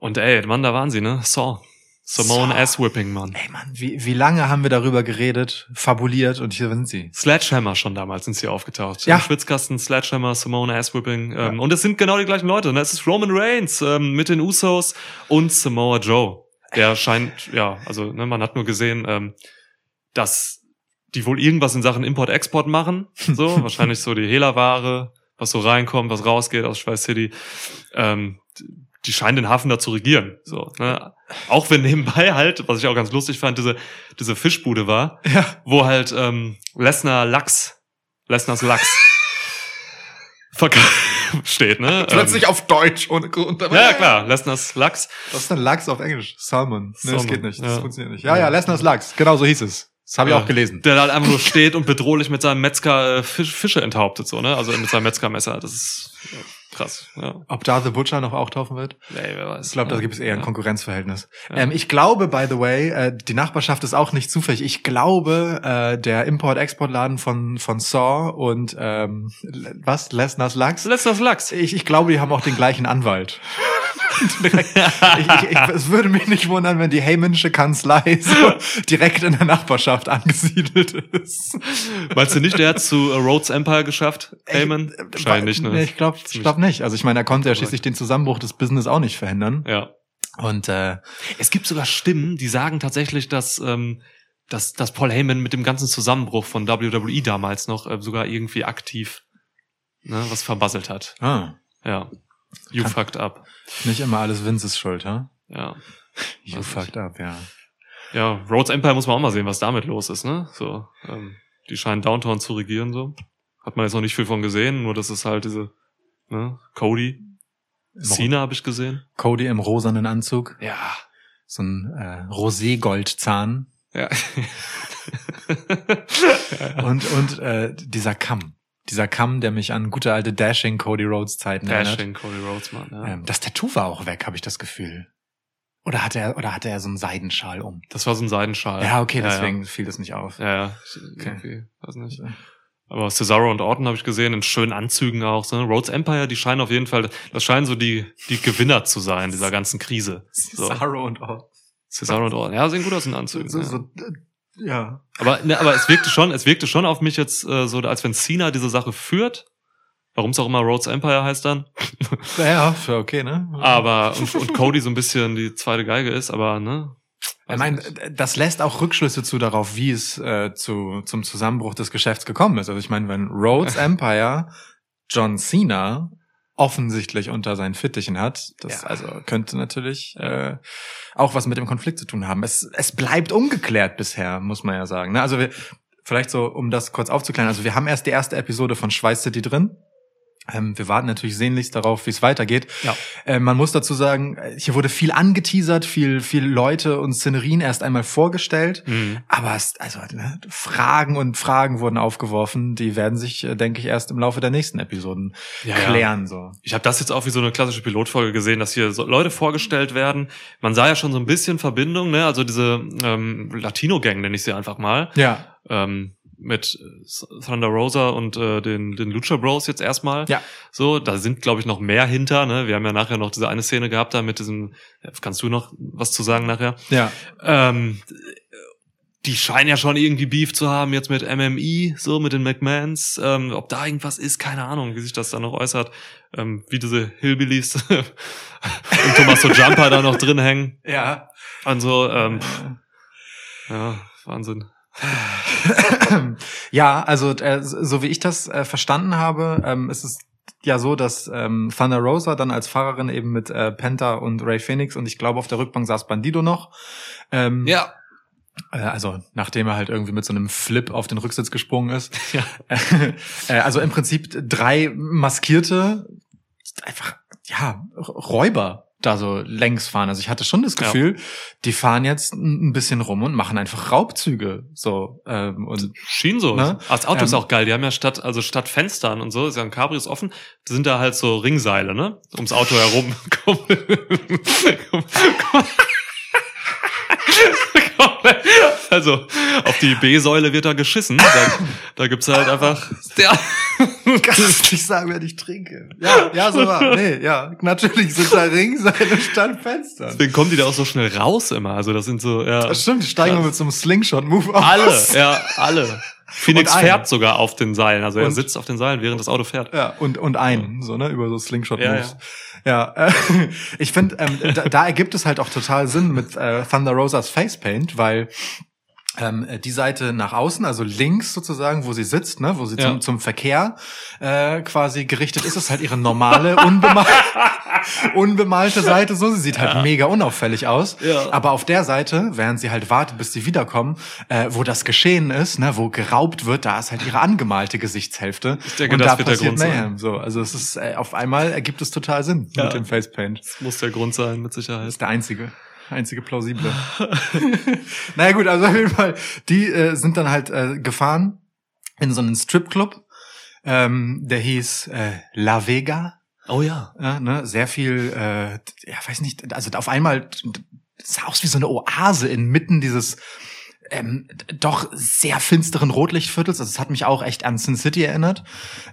[SPEAKER 1] Und ey, Mann, da waren sie, ne? Saw. Simone
[SPEAKER 2] Saw.
[SPEAKER 1] Ass-Whipping, Mann.
[SPEAKER 2] Ey Mann, wie, wie lange haben wir darüber geredet, fabuliert und hier sind sie.
[SPEAKER 1] Sledgehammer schon damals sind sie aufgetaucht.
[SPEAKER 2] Ja.
[SPEAKER 1] Im Schwitzkasten, Sledgehammer, Simone Ass-Whipping. Ähm, Und es sind genau die gleichen Leute. Ne? Es ist Roman Reigns ähm, mit den Usos und Samoa Joe. Der scheint, ja, also ne, man hat nur gesehen, ähm, dass die wohl irgendwas in Sachen Import-Export machen. So, wahrscheinlich so die Hehlerware, was so reinkommt, was rausgeht aus Schweiß City. Ähm, die scheinen den Hafen da zu regieren. So, ne? Auch wenn nebenbei halt, was ich auch ganz lustig fand, diese, diese Fischbude war,
[SPEAKER 2] Ja.
[SPEAKER 1] wo halt ähm, Lesnar Lachs, Lesners Lachs steht, ne?
[SPEAKER 2] Plötzlich auf Deutsch ohne Grund.
[SPEAKER 1] Ähm, ja, ja, klar, Lesners Lachs.
[SPEAKER 2] Was ist denn Lachs auf Englisch? Salmon. Nee, das
[SPEAKER 1] Salmon,
[SPEAKER 2] geht nicht. Das
[SPEAKER 1] ja.
[SPEAKER 2] funktioniert nicht. Ja, ja, Lesners Lachs. Genau so hieß es. Das habe ich
[SPEAKER 1] Ja.
[SPEAKER 2] auch gelesen.
[SPEAKER 1] Der da halt einfach nur steht und bedrohlich mit seinem Metzger äh, Fisch, Fische enthauptet, so, ne? Also mit seinem Metzgermesser. Das ist äh, krass. Ja.
[SPEAKER 2] Ob da The Butcher noch auftauchen wird?
[SPEAKER 1] Nee, wer weiß.
[SPEAKER 2] Ich glaube, da gibt es eher ein. Konkurrenzverhältnis.
[SPEAKER 1] Ja.
[SPEAKER 2] Ähm, ich glaube, by the way, äh, die Nachbarschaft ist auch nicht zufällig. Ich glaube, äh, der Import-Export-Laden von, von Saw und ähm, was? Lesners Lachs?
[SPEAKER 1] Letzter Lachs.
[SPEAKER 2] Ich, ich glaube, die haben auch den gleichen Anwalt. direkt, ich, ich, ich, es würde mich nicht wundern, wenn die Heymansche Kanzlei so direkt in der Nachbarschaft angesiedelt ist.
[SPEAKER 1] Meinst du nicht, der hat zu äh, Rhodes Empire geschafft? Heyman?
[SPEAKER 2] Ich-
[SPEAKER 1] Wahrscheinlich ne?
[SPEAKER 2] ich glaube ich glaub nicht. Also ich meine, er konnte ja schließlich den Zusammenbruch des Business auch nicht verhindern.
[SPEAKER 1] Ja.
[SPEAKER 2] Und äh,
[SPEAKER 1] Es gibt sogar Stimmen, die sagen tatsächlich, dass, ähm, dass, dass Paul Heyman mit dem ganzen Zusammenbruch von WWE damals noch äh, sogar irgendwie aktiv ne, was verbasselt hat.
[SPEAKER 2] ah,
[SPEAKER 1] Ja. You
[SPEAKER 2] Kann-
[SPEAKER 1] fucked up.
[SPEAKER 2] nicht immer alles Vinces Schuld, ha?
[SPEAKER 1] Ja.
[SPEAKER 2] You
[SPEAKER 1] Weiß
[SPEAKER 2] fucked up, ja.
[SPEAKER 1] Ja, Rhodes Empire muss man auch mal sehen, was damit los ist, ne? So, ähm, die scheinen Downtown zu regieren, so. Hat man jetzt noch nicht viel von gesehen, nur das ist halt diese, ne, Cody. Cena habe ich gesehen.
[SPEAKER 2] Cody im rosanen Anzug,
[SPEAKER 1] Ja.
[SPEAKER 2] so ein äh, Rosé-Goldzahn
[SPEAKER 1] Ja.
[SPEAKER 2] und und äh, dieser Kamm, dieser Kamm, der mich an gute alte Dashing Cody Rhodes Zeiten erinnert.
[SPEAKER 1] Dashing Cody Rhodes, Mann. Ja.
[SPEAKER 2] Ähm, das Tattoo war auch weg, habe ich das Gefühl. Oder hatte er oder hatte er so einen Seidenschal um?
[SPEAKER 1] Das war so ein Seidenschal.
[SPEAKER 2] Ja, okay,
[SPEAKER 1] ja,
[SPEAKER 2] deswegen fiel das nicht auf.
[SPEAKER 1] Ja, ja.
[SPEAKER 2] Okay.
[SPEAKER 1] irgendwie, weiß nicht. Aber Cesaro und Orton habe ich gesehen, in schönen Anzügen auch. So. ne? Rhodes Empire, die scheinen auf jeden Fall, das scheinen so die, die Gewinner zu sein, dieser ganzen Krise. So.
[SPEAKER 2] Cesaro und all.
[SPEAKER 1] Cesaro und Orton. Ja, sehen gut aus in Anzügen.
[SPEAKER 2] So,
[SPEAKER 1] ja.
[SPEAKER 2] so, ja.
[SPEAKER 1] Aber, ne, aber es wirkte schon, es wirkte schon auf mich jetzt äh, so, als wenn Cena diese Sache führt. Warum es auch immer Rhodes Empire heißt dann.
[SPEAKER 2] Ja, für okay, ne?
[SPEAKER 1] Aber, und, und Cody so ein bisschen die zweite Geige ist, aber, ne?
[SPEAKER 2] Ich meine, das lässt auch Rückschlüsse zu darauf, wie es äh, zu, zum Zusammenbruch des Geschäfts gekommen ist. Also ich meine, wenn Rhodes Empire John Cena offensichtlich unter seinen Fittichen hat, das
[SPEAKER 1] Ja.
[SPEAKER 2] also könnte natürlich äh, auch was mit dem Konflikt zu tun haben. Es, es bleibt ungeklärt bisher, muss man ja sagen. Ne? Also wir, vielleicht so, um das kurz aufzuklären, also wir haben erst die erste Episode von Schweiß City drin. Ähm, wir warten natürlich sehnlichst darauf, wie es weitergeht.
[SPEAKER 1] Ja.
[SPEAKER 2] Äh, man muss dazu sagen, hier wurde viel angeteasert, viel, viel Leute und Szenerien erst einmal vorgestellt.
[SPEAKER 1] Mhm.
[SPEAKER 2] Aber es, also ne, Fragen und Fragen wurden aufgeworfen, die werden sich, äh, denke ich, erst im Laufe der nächsten Episoden
[SPEAKER 1] Ja, ja.
[SPEAKER 2] klären. So.
[SPEAKER 1] Ich habe das jetzt auch wie so eine klassische Pilotfolge gesehen, dass hier so Leute vorgestellt werden. Man sah ja schon so ein bisschen Verbindung, ne? Also diese ähm, Latino-Gang nenne ich sie einfach mal.
[SPEAKER 2] Ja,
[SPEAKER 1] Ähm, mit äh, Thunder Rosa und äh, den, den Lucha Bros jetzt erstmal.
[SPEAKER 2] Ja.
[SPEAKER 1] So, da sind, glaube ich, noch mehr hinter. Ne? Wir haben ja nachher noch diese eine Szene gehabt da mit diesem, kannst du noch was zu sagen nachher?
[SPEAKER 2] ja,
[SPEAKER 1] Ähm, die scheinen ja schon irgendwie Beef zu haben jetzt mit MMI, so mit den McMahons. Ähm, ob da irgendwas ist, keine Ahnung, wie sich das da noch äußert. Ähm, wie diese Hillbillies und Tommaso Jumper da noch drin hängen.
[SPEAKER 2] ja.
[SPEAKER 1] Und so, ähm, ja, Wahnsinn.
[SPEAKER 2] ja, also äh, so wie ich das äh, verstanden habe, ähm, ist es ja so, dass ähm, Thunder Rosa dann als Fahrerin eben mit äh, Penta und Ray Phoenix und ich glaube auf der Rückbank saß Bandido noch. Ähm,
[SPEAKER 1] Ja.
[SPEAKER 2] Äh, Also nachdem er halt irgendwie mit so einem Flip auf den Rücksitz gesprungen ist.
[SPEAKER 1] Ja.
[SPEAKER 2] Äh, also im Prinzip drei maskierte, einfach, ja, Räuber da so längs fahren. Also ich hatte schon das
[SPEAKER 1] Ja.
[SPEAKER 2] Gefühl, die fahren jetzt ein bisschen rum und machen einfach Raubzüge. So ähm, und
[SPEAKER 1] Schien so.
[SPEAKER 2] Ne?
[SPEAKER 1] Das Auto ist
[SPEAKER 2] Ähm,
[SPEAKER 1] auch geil. Die haben ja statt, also statt Fenstern und so, ist ja ein Cabrio ist offen, sind da halt so Ringseile, ne? Ums Auto herum. also, auf die B-Säule wird da geschissen. Da, da gibt's halt einfach, ja.
[SPEAKER 2] kannst nicht sagen, wenn ich trinke. Ja, ja, so war. Nee, ja, natürlich sind da Ringseile statt Fenstern.
[SPEAKER 1] Deswegen kommen die da auch so schnell raus immer. Also, das sind so, ja.
[SPEAKER 2] Das stimmt, die steigen
[SPEAKER 1] Krass.
[SPEAKER 2] mit so einem Slingshot-Move aus.
[SPEAKER 1] Alle, ja, alle. Phoenix fährt sogar auf den Seilen. Also, er
[SPEAKER 2] Und-
[SPEAKER 1] sitzt auf den Seilen, während das Auto fährt.
[SPEAKER 2] Ja, und, und ein, so, ne, über so Slingshot-Moves.
[SPEAKER 1] Ja,
[SPEAKER 2] Ja, äh, ich finde, ähm, da, da ergibt es halt auch total Sinn mit äh, Thunder Rosas Facepaint, weil ähm, die Seite nach außen, also links sozusagen, wo sie sitzt, ne, wo sie
[SPEAKER 1] Ja.
[SPEAKER 2] zum, zum Verkehr äh, quasi gerichtet ist, ist halt ihre normale, unbemal unbemalte Seite so. Sie sieht halt mega unauffällig aus.
[SPEAKER 1] Ja.
[SPEAKER 2] Aber auf der Seite, während sie halt wartet, bis sie wiederkommen, äh, wo das geschehen ist, ne, wo geraubt wird, da ist halt ihre angemalte Gesichtshälfte.
[SPEAKER 1] Ich denke,
[SPEAKER 2] und
[SPEAKER 1] das
[SPEAKER 2] da
[SPEAKER 1] wird der
[SPEAKER 2] passiert
[SPEAKER 1] Grund sein.
[SPEAKER 2] So, also es ist äh, auf einmal ergibt es total Sinn
[SPEAKER 1] Ja.
[SPEAKER 2] mit dem Facepaint.
[SPEAKER 1] Das muss der Grund sein, mit
[SPEAKER 2] Das
[SPEAKER 1] Sicherheit.
[SPEAKER 2] ist der einzige, einzige plausible. naja gut, also auf jeden Fall, die äh, sind dann halt äh, gefahren in so einen Stripclub. Ähm, der hieß äh, La Vega.
[SPEAKER 1] Oh ja.
[SPEAKER 2] Ja, ne? Sehr viel, äh, ja, weiß nicht, also auf einmal es sah aus wie so eine Oase inmitten dieses ähm, doch sehr finsteren Rotlichtviertels. Also es hat mich auch echt an Sin City erinnert,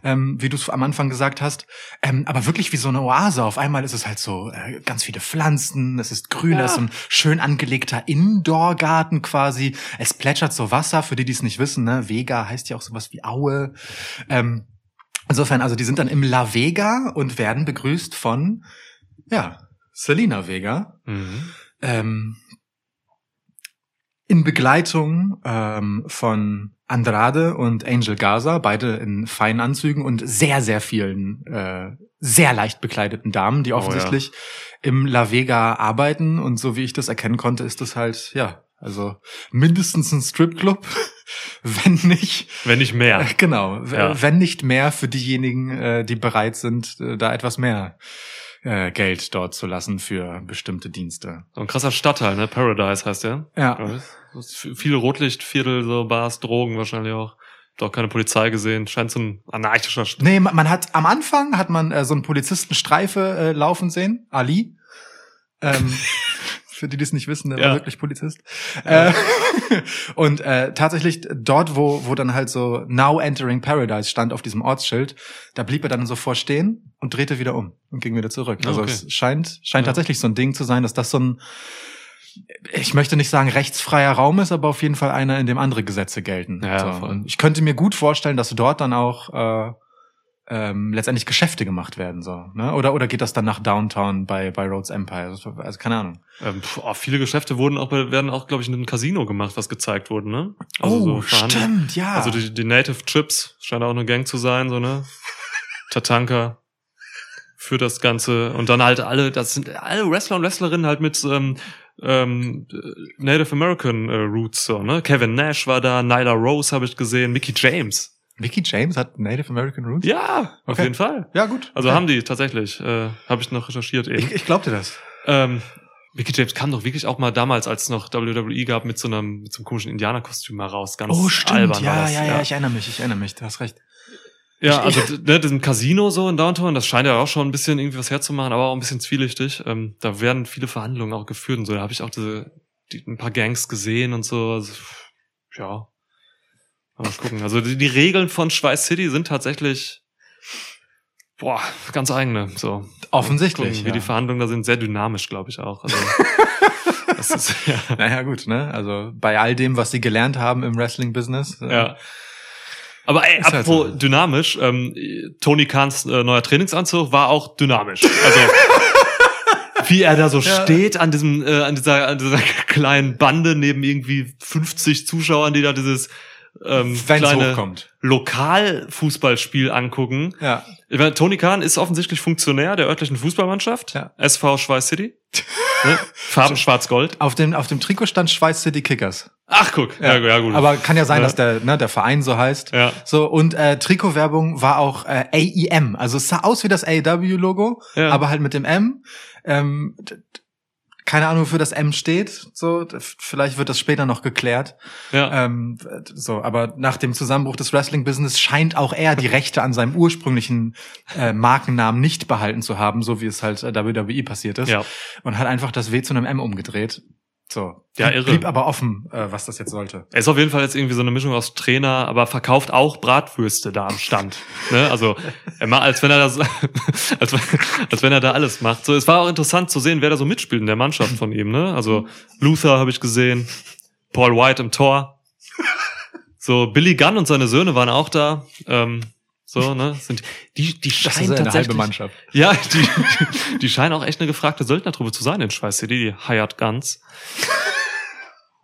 [SPEAKER 2] ähm, wie du es am Anfang gesagt hast. Ähm, aber wirklich wie so eine Oase. Auf einmal ist es halt so äh, ganz viele Pflanzen, es ist grün,
[SPEAKER 1] Ja.
[SPEAKER 2] es ist ein schön angelegter Indoor-Garten quasi. Es plätschert so Wasser, für die, die es nicht wissen. Ne? Vega heißt ja auch sowas wie Aue. Ähm, insofern, also die sind dann im La Vega und werden begrüßt von, ja, Selina Vega
[SPEAKER 1] Mhm.
[SPEAKER 2] ähm, in Begleitung ähm, von Andrade und Angel Gaza, beide in feinen Anzügen und sehr, sehr vielen äh, sehr leicht bekleideten Damen, die
[SPEAKER 1] Oh,
[SPEAKER 2] offensichtlich im La Vega arbeiten. Und so wie ich das erkennen konnte, ist das halt, ja, also mindestens ein Stripclub, wenn nicht,
[SPEAKER 1] Wenn nicht mehr.
[SPEAKER 2] genau,
[SPEAKER 1] Ja.
[SPEAKER 2] wenn nicht mehr für diejenigen, äh, die bereit sind, äh, da etwas mehr äh, Geld dort zu lassen für bestimmte Dienste.
[SPEAKER 1] So ein krasser Stadtteil, ne? Paradise heißt der.
[SPEAKER 2] Ja.
[SPEAKER 1] Ja. Viele Rotlichtviertel, so Bars, Drogen wahrscheinlich auch. Auch keine Polizei gesehen. Scheint so ein anarchischer St
[SPEAKER 2] Nee, man, man hat am Anfang hat man äh, so einen Polizistenstreife äh, laufen sehen, Ali. Ähm, für die, die es nicht wissen, der
[SPEAKER 1] Ja.
[SPEAKER 2] war wirklich Polizist. Äh, und äh, tatsächlich dort, wo, wo dann halt so Now Entering Paradise stand auf diesem Ortsschild, da blieb er dann sofort stehen und drehte wieder um und ging wieder zurück. Also
[SPEAKER 1] Okay.
[SPEAKER 2] es scheint, scheint
[SPEAKER 1] Ja.
[SPEAKER 2] tatsächlich so ein Ding zu sein, dass das so ein ich möchte nicht sagen rechtsfreier Raum ist, aber auf jeden Fall einer, in dem andere Gesetze gelten.
[SPEAKER 1] Ja,
[SPEAKER 2] so. ich könnte mir gut vorstellen, dass dort dann auch äh, ähm, letztendlich Geschäfte gemacht werden. So, ne? Oder oder geht das dann nach Downtown bei bei Rhodes Empire? Also, also keine Ahnung.
[SPEAKER 1] Ähm, pf, oh, viele Geschäfte wurden auch, werden auch, glaube ich, in einem Casino gemacht, was gezeigt wurde, ne?
[SPEAKER 2] oh,
[SPEAKER 1] Verhandlungen.
[SPEAKER 2] stimmt, ja.
[SPEAKER 1] Also die, die Native Chips scheint auch eine Gang zu sein, so ne? Tatanka für das Ganze und dann halt alle, das sind alle Wrestler und Wrestlerinnen halt mit ähm, ähm, Native American äh, Roots, so ne? Kevin Nash war da, Nyla Rose habe ich gesehen, Mickey James.
[SPEAKER 2] Mickey James hat Native American Roots.
[SPEAKER 1] Ja, auf
[SPEAKER 2] Okay.
[SPEAKER 1] jeden Fall.
[SPEAKER 2] ja gut.
[SPEAKER 1] Also
[SPEAKER 2] okay.
[SPEAKER 1] haben die tatsächlich, äh, habe ich noch recherchiert eben.
[SPEAKER 2] ich, ich glaubte das.
[SPEAKER 1] Ähm, Mickey James kam doch wirklich auch mal damals, als es noch WWE gab, mit so einem, mit so einem komischen Indianerkostüm mal raus. Ganz
[SPEAKER 2] Oh stimmt,
[SPEAKER 1] albern war
[SPEAKER 2] ja,
[SPEAKER 1] das,
[SPEAKER 2] ja, ja, ich erinnere mich, ich erinnere mich. Du hast recht.
[SPEAKER 1] Ja, also ne, diesem Casino so in Downtown, das scheint ja auch schon ein bisschen irgendwie was herzumachen, aber auch ein bisschen zwielichtig. Ähm, da werden viele Verhandlungen auch geführt und so. Da habe ich auch diese, die, ein paar Gangs gesehen und so. Also, ja. Mal gucken. Also die, die Regeln von Schweiß City sind tatsächlich boah, ganz eigene. So.
[SPEAKER 2] Offensichtlich.
[SPEAKER 1] Gucken, wie
[SPEAKER 2] ja.
[SPEAKER 1] die Verhandlungen da sind, sehr dynamisch, glaube ich auch. Also, das ist, ja.
[SPEAKER 2] Naja, gut, ne? Also bei all dem, was sie gelernt haben im Wrestling-Business. äh,
[SPEAKER 1] Ja. Aber ey,
[SPEAKER 2] Ist halt
[SPEAKER 1] apropos
[SPEAKER 2] so.
[SPEAKER 1] dynamisch, ähm, Tony Kahns äh, neuer Trainingsanzug war auch dynamisch. Also wie er da so
[SPEAKER 2] Ja.
[SPEAKER 1] steht an diesem äh, an dieser an dieser kleinen Bande neben irgendwie 50 Zuschauern, die da dieses ähm,
[SPEAKER 2] Wenn's
[SPEAKER 1] kleine
[SPEAKER 2] hochkommt.
[SPEAKER 1] Lokalfußballspiel angucken.
[SPEAKER 2] Ja.
[SPEAKER 1] Ich meine, Tony Kahn ist offensichtlich Funktionär der örtlichen Fußballmannschaft,
[SPEAKER 2] Ja.
[SPEAKER 1] SV Schweiß City. ne? Farben schwarz-gold.
[SPEAKER 2] Auf dem, auf dem Trikot stand Schweiz City Kickers.
[SPEAKER 1] Ach, guck. Ja, ja, gut.
[SPEAKER 2] Aber kann ja sein,
[SPEAKER 1] Ja.
[SPEAKER 2] dass der, ne, der Verein so heißt.
[SPEAKER 1] Ja.
[SPEAKER 2] So, und äh, Trikotwerbung war auch äh, AEM. Also es sah aus wie das AEW-Logo,
[SPEAKER 1] Ja.
[SPEAKER 2] aber halt mit dem M. Ähm, keine Ahnung, wofür das M steht. So, vielleicht wird das später noch geklärt.
[SPEAKER 1] ja.
[SPEAKER 2] Ähm, so, aber nach dem Zusammenbruch des Wrestling-Business scheint auch er die Rechte an seinem ursprünglichen äh, Markennamen nicht behalten zu haben, so wie es halt äh, WWE passiert ist.
[SPEAKER 1] ja.
[SPEAKER 2] Und hat einfach das W zu einem M umgedreht. So.
[SPEAKER 1] Ja, irre.
[SPEAKER 2] Blieb aber offen, äh, was das jetzt sollte.
[SPEAKER 1] Er ist auf jeden Fall jetzt irgendwie so eine Mischung aus Trainer, aber verkauft auch Bratwürste da am Stand. ne? Also er macht, als wenn er das, als, wenn- als wenn er da alles macht. So, es war auch interessant zu sehen, wer da so mitspielt in der Mannschaft von ihm. Ne? Also Luther habe ich gesehen, Paul White im Tor. So Billy Gunn und seine Söhne waren auch da. Ähm, so, ne? Sind die, die
[SPEAKER 2] Das
[SPEAKER 1] scheinen
[SPEAKER 2] ist eine halbe
[SPEAKER 1] tatsächlich.
[SPEAKER 2] Mannschaft.
[SPEAKER 1] Ja, die, die scheinen auch echt eine gefragte Söldnertruppe zu sein in Schweiß City, die Hired Guns.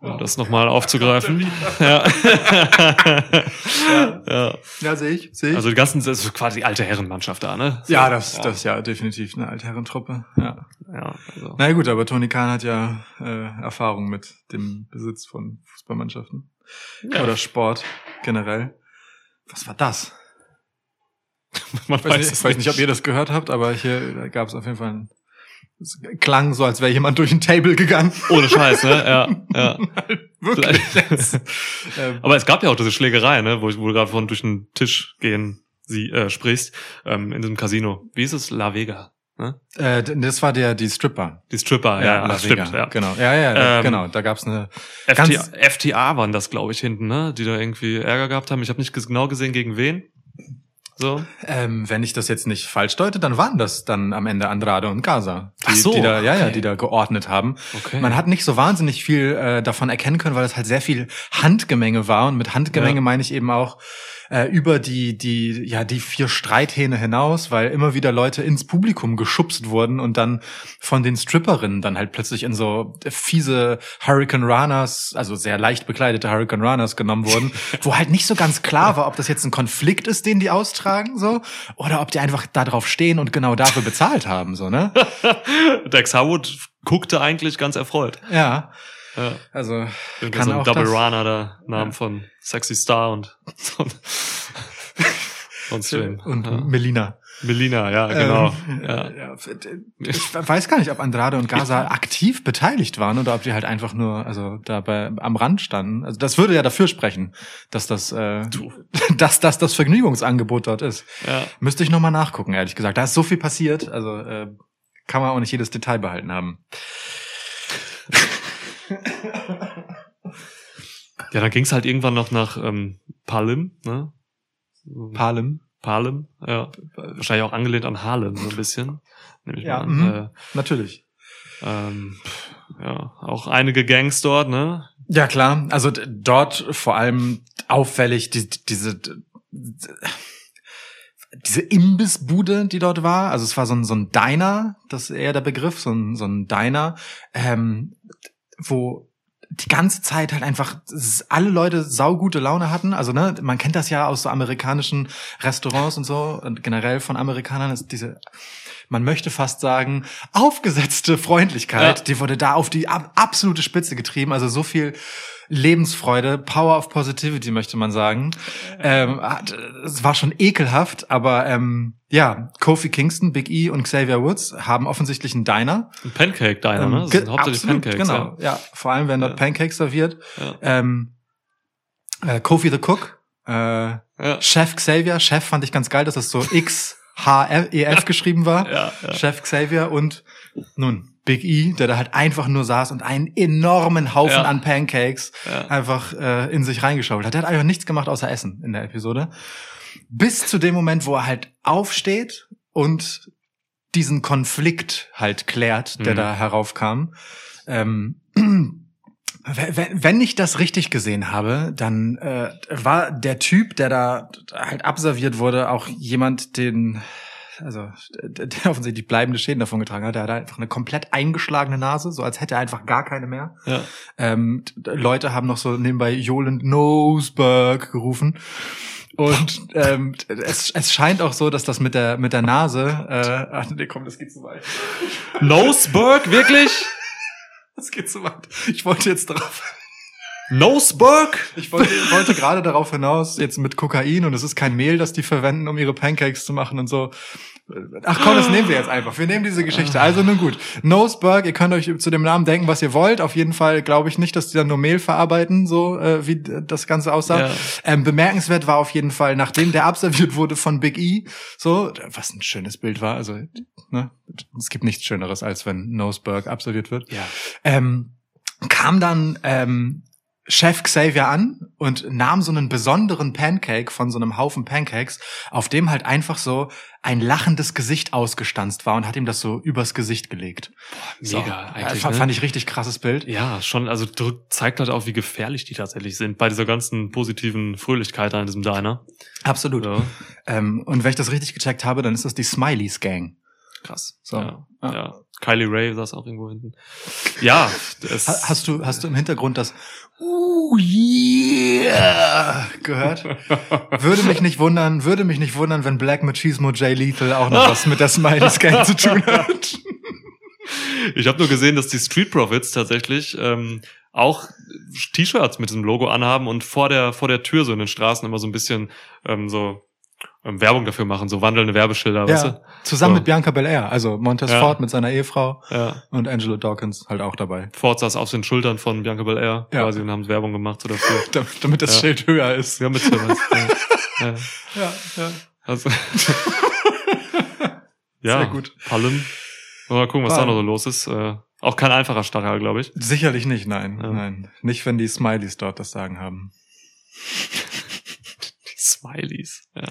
[SPEAKER 1] Um das nochmal aufzugreifen. Ja. ja.
[SPEAKER 2] Ja, sehe ich, sehe ich.
[SPEAKER 1] Also die ganzen, das ist quasi die alte Herrenmannschaft da, ne? So,
[SPEAKER 2] ja, das,
[SPEAKER 1] ja.
[SPEAKER 2] das ja definitiv eine Altherrentruppe. Ja.
[SPEAKER 1] Ja, also.
[SPEAKER 2] Na gut, aber Tony Khan hat ja äh, Erfahrung mit dem Besitz von Fußballmannschaften
[SPEAKER 1] Ja.
[SPEAKER 2] oder Sport generell. Was war das?
[SPEAKER 1] Man
[SPEAKER 2] Ich weiß, nicht, ich weiß nicht, ob ihr das gehört habt, aber hier gab es auf jeden Fall ein es klang so, als wäre jemand durch ein Table gegangen.
[SPEAKER 1] Ohne Scheiß, ne? Ja, ja.
[SPEAKER 2] Wirklich. ähm,
[SPEAKER 1] Aber es gab ja auch diese Schlägerei, ne? Wo, ich, wo wir gerade von durch den Tisch gehen sie äh, sprichst, ähm, in diesem Casino. Wie ist es? La Vega. Ne?
[SPEAKER 2] Äh, das war der die Stripper.
[SPEAKER 1] Die Stripper, ja,
[SPEAKER 2] La
[SPEAKER 1] ja
[SPEAKER 2] Vega,
[SPEAKER 1] stimmt. Ja.
[SPEAKER 2] Genau. Ja, ja,
[SPEAKER 1] Ähm,
[SPEAKER 2] genau. Da gab's eine
[SPEAKER 1] FTA, FTA waren das, glaube ich, hinten, ne? Die da irgendwie Ärger gehabt haben. Ich habe nicht genau gesehen, gegen wen. So.
[SPEAKER 2] Ähm, wenn ich das jetzt nicht falsch deute, dann waren das dann am Ende Andrade und Gaza, die,
[SPEAKER 1] Ach so,
[SPEAKER 2] die da, ja, ja,
[SPEAKER 1] okay.
[SPEAKER 2] die da geordnet haben.
[SPEAKER 1] Okay.
[SPEAKER 2] Man hat nicht so wahnsinnig viel äh, davon erkennen können, weil es halt sehr viel Handgemenge war und mit Handgemenge
[SPEAKER 1] Ja.
[SPEAKER 2] meine ich eben auch äh, über die die ja die vier Streithähne hinaus, weil immer wieder Leute ins Publikum geschubst wurden und dann von den Stripperinnen dann halt plötzlich in so fiese Hurricane Runners, also sehr leicht bekleidete Hurricane Runners genommen wurden, wo halt nicht so ganz klar war, ob das jetzt ein Konflikt ist, den die austragen so oder ob die einfach da drauf stehen und genau dafür bezahlt haben so, ne?
[SPEAKER 1] Dex Harwood guckte eigentlich ganz erfreut.
[SPEAKER 2] Ja.
[SPEAKER 1] Ja.
[SPEAKER 2] Also Kann
[SPEAKER 1] so ein
[SPEAKER 2] auch
[SPEAKER 1] Double
[SPEAKER 2] das-
[SPEAKER 1] Runner da, Namen
[SPEAKER 2] Ja.
[SPEAKER 1] von Sexy Star und so. Sonst wem.
[SPEAKER 2] und
[SPEAKER 1] ja.
[SPEAKER 2] Melina.
[SPEAKER 1] Melina, ja, genau.
[SPEAKER 2] Ähm,
[SPEAKER 1] ja.
[SPEAKER 2] ja, ich weiß gar nicht, ob Andrade und Gaza aktiv beteiligt waren oder ob die halt einfach nur, also da bei, am Rand standen. Also das würde ja dafür sprechen, dass das, äh,
[SPEAKER 1] Du.
[SPEAKER 2] dass das Vergnügungsangebot dort ist.
[SPEAKER 1] ja.
[SPEAKER 2] Müsste ich noch mal nachgucken, ehrlich gesagt. Da ist so viel passiert, also äh, kann man auch nicht jedes Detail behalten haben.
[SPEAKER 1] Ja, dann ging's halt irgendwann noch nach ähm, Palim, ne?
[SPEAKER 2] Palem.
[SPEAKER 1] Palim, ja. Wahrscheinlich auch angelehnt an Harlem so ein bisschen. Nehme ich
[SPEAKER 2] Ja,
[SPEAKER 1] mal an.
[SPEAKER 2] mhm.
[SPEAKER 1] Äh,
[SPEAKER 2] Natürlich.
[SPEAKER 1] ähm, ja, auch einige Gangs dort, ne?
[SPEAKER 2] Ja, klar. Also dort vor allem auffällig die, diese diese Imbissbude, die dort war. Also es war so ein, so ein Diner, das ist eher der Begriff, so ein, so ein Diner, ähm, wo die ganze Zeit halt einfach alle Leute saugute Laune hatten. Also ne, man kennt das ja aus so amerikanischen Restaurants und so und generell von Amerikanern ist diese man möchte fast sagen, aufgesetzte Freundlichkeit,
[SPEAKER 1] Ja.
[SPEAKER 2] die wurde da auf die ab absolute Spitze getrieben. Also so viel Lebensfreude, Power of Positivity, möchte man sagen. Ähm, es war schon ekelhaft, aber ähm, ja, Kofi Kingston, Big E und Xavier Woods haben offensilich einen Diner.
[SPEAKER 1] Ein Pancake Diner,
[SPEAKER 2] Ähm,
[SPEAKER 1] ne? Das sind hauptsächlich
[SPEAKER 2] absolut,
[SPEAKER 1] Pancakes.
[SPEAKER 2] Genau, ja. vor allem werden dort
[SPEAKER 1] Ja.
[SPEAKER 2] Pancakes serviert.
[SPEAKER 1] Ja.
[SPEAKER 2] Ähm, äh, Kofi the Cook, äh,
[SPEAKER 1] Ja. ja.
[SPEAKER 2] Chef Xavier, Chef fand ich ganz geil, dass das so X H E F geschrieben war.
[SPEAKER 1] Ja, ja.
[SPEAKER 2] Chef Xavier und nun Big E, der da halt einfach nur saß und einen enormen Haufen
[SPEAKER 1] Ja.
[SPEAKER 2] an Pancakes
[SPEAKER 1] Ja.
[SPEAKER 2] einfach äh, in sich reingeschaufelt hat. Der hat einfach nichts gemacht außer Essen in der Episode. Bis zu dem Moment, wo er halt aufsteht und diesen Konflikt halt klärt, der
[SPEAKER 1] Mhm.
[SPEAKER 2] da heraufkam. Ähm, wenn ich das richtig gesehen habe, dann äh, war der Typ, der da halt abserviert wurde, auch jemand, den also der der offensichtlich bleibende Schäden davon getragen hat. Der hat einfach eine komplett eingeschlagene Nase, so als hätte er einfach gar keine mehr.
[SPEAKER 1] ja.
[SPEAKER 2] Ähm, Leute haben noch so nebenbei Joland Noseberg gerufen. Und ähm, es, es scheint auch so, dass das mit der mit der Nase, äh, ach nee, komm, das geht zu weit.
[SPEAKER 1] Noseberg, wirklich?
[SPEAKER 2] Das geht zu weit. Ich wollte jetzt darauf,
[SPEAKER 1] Noseberg?
[SPEAKER 2] ich wollte, wollte gerade darauf hinaus, jetzt mit Kokain und es ist kein Mehl, das die verwenden, um ihre Pancakes zu machen und so. Ach komm, das nehmen wir jetzt einfach. Wir nehmen diese Geschichte. Also nun gut. Noseberg, ihr könnt euch zu dem Namen denken, was ihr wollt. Auf jeden Fall glaube ich nicht, dass die dann nur Mehl verarbeiten, so äh, wie das Ganze aussah.
[SPEAKER 1] Ja.
[SPEAKER 2] Ähm, bemerkenswert war auf jeden Fall, nachdem der abserviert wurde von Big E, so, was ein schönes Bild war. Also, ne, es gibt nichts Schöneres, als wenn Noseberg absolviert wird.
[SPEAKER 1] Ja.
[SPEAKER 2] Ähm, kam dann ähm, Chef Xavier an und nahm so einen besonderen Pancake von so einem Haufen Pancakes, auf dem halt einfach so ein lachendes Gesicht ausgestanzt war und hat ihm das so übers Gesicht gelegt. So.
[SPEAKER 1] Mega,
[SPEAKER 2] Äh,
[SPEAKER 1] eigentlich.
[SPEAKER 2] fand,
[SPEAKER 1] ne?
[SPEAKER 2] fand ich richtig krasses Bild.
[SPEAKER 1] Ja, schon, also drückt, zeigt halt auch, wie gefährlich die tatsächlich sind bei dieser ganzen positiven Fröhlichkeit an diesem Diner.
[SPEAKER 2] Absolut.
[SPEAKER 1] Ja,
[SPEAKER 2] Ähm, und wenn ich das richtig gecheckt habe, dann ist das die Smileys Gang.
[SPEAKER 1] krass.
[SPEAKER 2] So.
[SPEAKER 1] Ja,
[SPEAKER 2] Ja.
[SPEAKER 1] Kylie Ray saß auch irgendwo hinten. Ja,
[SPEAKER 2] Hast du, hast du im Hintergrund das Uh, yeah gehört? Würde mich nicht wundern, würde mich nicht wundern, wenn Black Machismo Jay Lethal auch noch was mit der Smileys Gang zu tun hat.
[SPEAKER 1] ich habe nur gesehen, dass die Street Profits tatsächlich ähm, auch T-Shirts mit diesem Logo anhaben und vor der vor der Tür so in den Straßen immer so ein bisschen ähm, so Werbung dafür machen, so wandelnde Werbeschilder, weißt
[SPEAKER 2] Ja, zusammen
[SPEAKER 1] So.
[SPEAKER 2] mit Bianca Belair, also Montez
[SPEAKER 1] Ja.
[SPEAKER 2] Ford mit seiner Ehefrau
[SPEAKER 1] du? Ja.
[SPEAKER 2] und Angelo Dawkins halt auch dabei.
[SPEAKER 1] Ford saß auf den Schultern von Bianca Belair
[SPEAKER 2] Ja.
[SPEAKER 1] quasi und haben Werbung gemacht so dafür.
[SPEAKER 2] Damit, das
[SPEAKER 1] Ja.
[SPEAKER 2] Schild höher ist.
[SPEAKER 1] Ja, mit sowas. ja. Ja.
[SPEAKER 2] Ja, ja.
[SPEAKER 1] Also, ja,
[SPEAKER 2] Sehr gut.
[SPEAKER 1] Palm. Mal gucken, was da
[SPEAKER 2] Palm.
[SPEAKER 1] noch so los ist. Äh, auch kein einfacher Stachel, glaube ich.
[SPEAKER 2] Sicherlich nicht, nein.
[SPEAKER 1] Ja.
[SPEAKER 2] Nein. Nicht, wenn die Smileys dort das Sagen haben.
[SPEAKER 1] Die Smileys. Ja.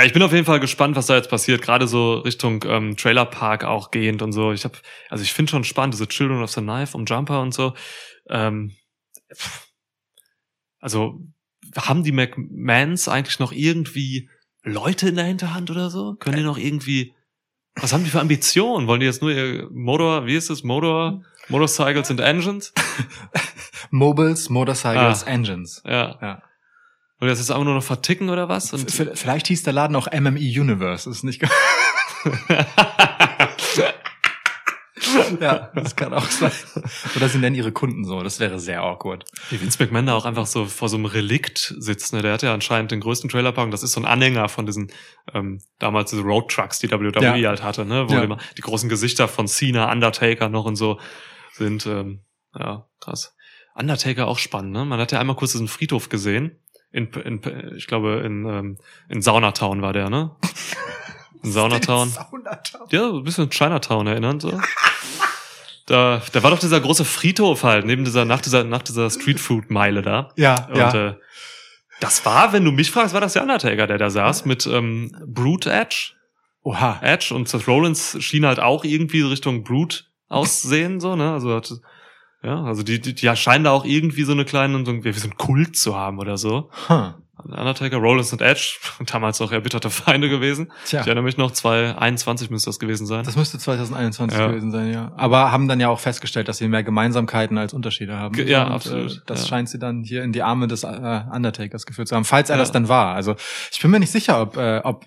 [SPEAKER 1] Ja, ich bin auf jeden Fall gespannt, was da jetzt passiert. Gerade so Richtung ähm, Trailerpark auch gehend und so. Ich habe, also ich finde schon spannend, diese Children of the Knife und Jumper und so. Ähm, also haben die McMahons eigentlich noch irgendwie Leute in der Hinterhand oder so? Können die noch irgendwie, was haben die für Ambitionen? Wollen die jetzt nur ihr Motor, wie ist es, Motor, Motorcycles and Engines?
[SPEAKER 2] Mobiles, Motorcycles,
[SPEAKER 1] Ah.
[SPEAKER 2] Engines.
[SPEAKER 1] Ja.
[SPEAKER 2] Ja.
[SPEAKER 1] Und das jetzt einfach nur noch verticken oder was? Und
[SPEAKER 2] Vielleicht hieß der Laden auch MME Universe. Ist nicht Ja, das kann auch sein. Oder sie nennen ihre Kunden so. Das wäre sehr awkward.
[SPEAKER 1] Wie Vince McMahon da auch einfach so vor so einem Relikt sitzt, ne? Der hat ja anscheinend den größten Trailerpark das ist so ein Anhänger von diesen ähm, damals diese Road Trucks, die WWE
[SPEAKER 2] Ja.
[SPEAKER 1] halt hatte, ne? Wo
[SPEAKER 2] Ja.
[SPEAKER 1] immer die großen Gesichter von Cena, Undertaker noch und so sind. Ähm, ja, krass. Undertaker auch spannend, ne? Man hat ja einmal kurz diesen Friedhof gesehen. In, in ich glaube, in, ähm, in Saunatown war der, ne? In Saunatown.
[SPEAKER 2] Saunatown.
[SPEAKER 1] Ja, so ein bisschen Chinatown erinnern, so. Da, da war doch dieser große Friedhof halt, neben dieser, nach dieser, nach dieser Streetfood-Meile da.
[SPEAKER 2] Ja,
[SPEAKER 1] Und
[SPEAKER 2] ja.
[SPEAKER 1] äh, das war, wenn du mich fragst, war das der Undertaker, der da saß mit ähm, Brute Edge.
[SPEAKER 2] Oha.
[SPEAKER 1] Edge und Seth Rollins schien halt auch irgendwie Richtung Brute aussehen, so, ne? Also hat, ja, also die, die, die scheinen da auch irgendwie so eine kleine, so, ein- wie so ein Kult zu haben oder so.
[SPEAKER 2] Huh.
[SPEAKER 1] Undertaker, Rollins und Edge, damals auch erbitterte Feinde gewesen.
[SPEAKER 2] Tja.
[SPEAKER 1] Ich erinnere mich noch, 2021 müsste das gewesen sein.
[SPEAKER 2] Das müsste 2021
[SPEAKER 1] Ja.
[SPEAKER 2] gewesen sein, ja. Aber haben dann ja auch festgestellt, dass sie mehr Gemeinsamkeiten als Unterschiede haben.
[SPEAKER 1] Ge- ja,
[SPEAKER 2] Und,
[SPEAKER 1] absolut,
[SPEAKER 2] Äh, das
[SPEAKER 1] ja.
[SPEAKER 2] scheint sie dann hier in die Arme des äh, Undertakers geführt zu haben, falls er
[SPEAKER 1] Ja.
[SPEAKER 2] das dann war. Also ich bin mir nicht sicher, ob, äh, ob,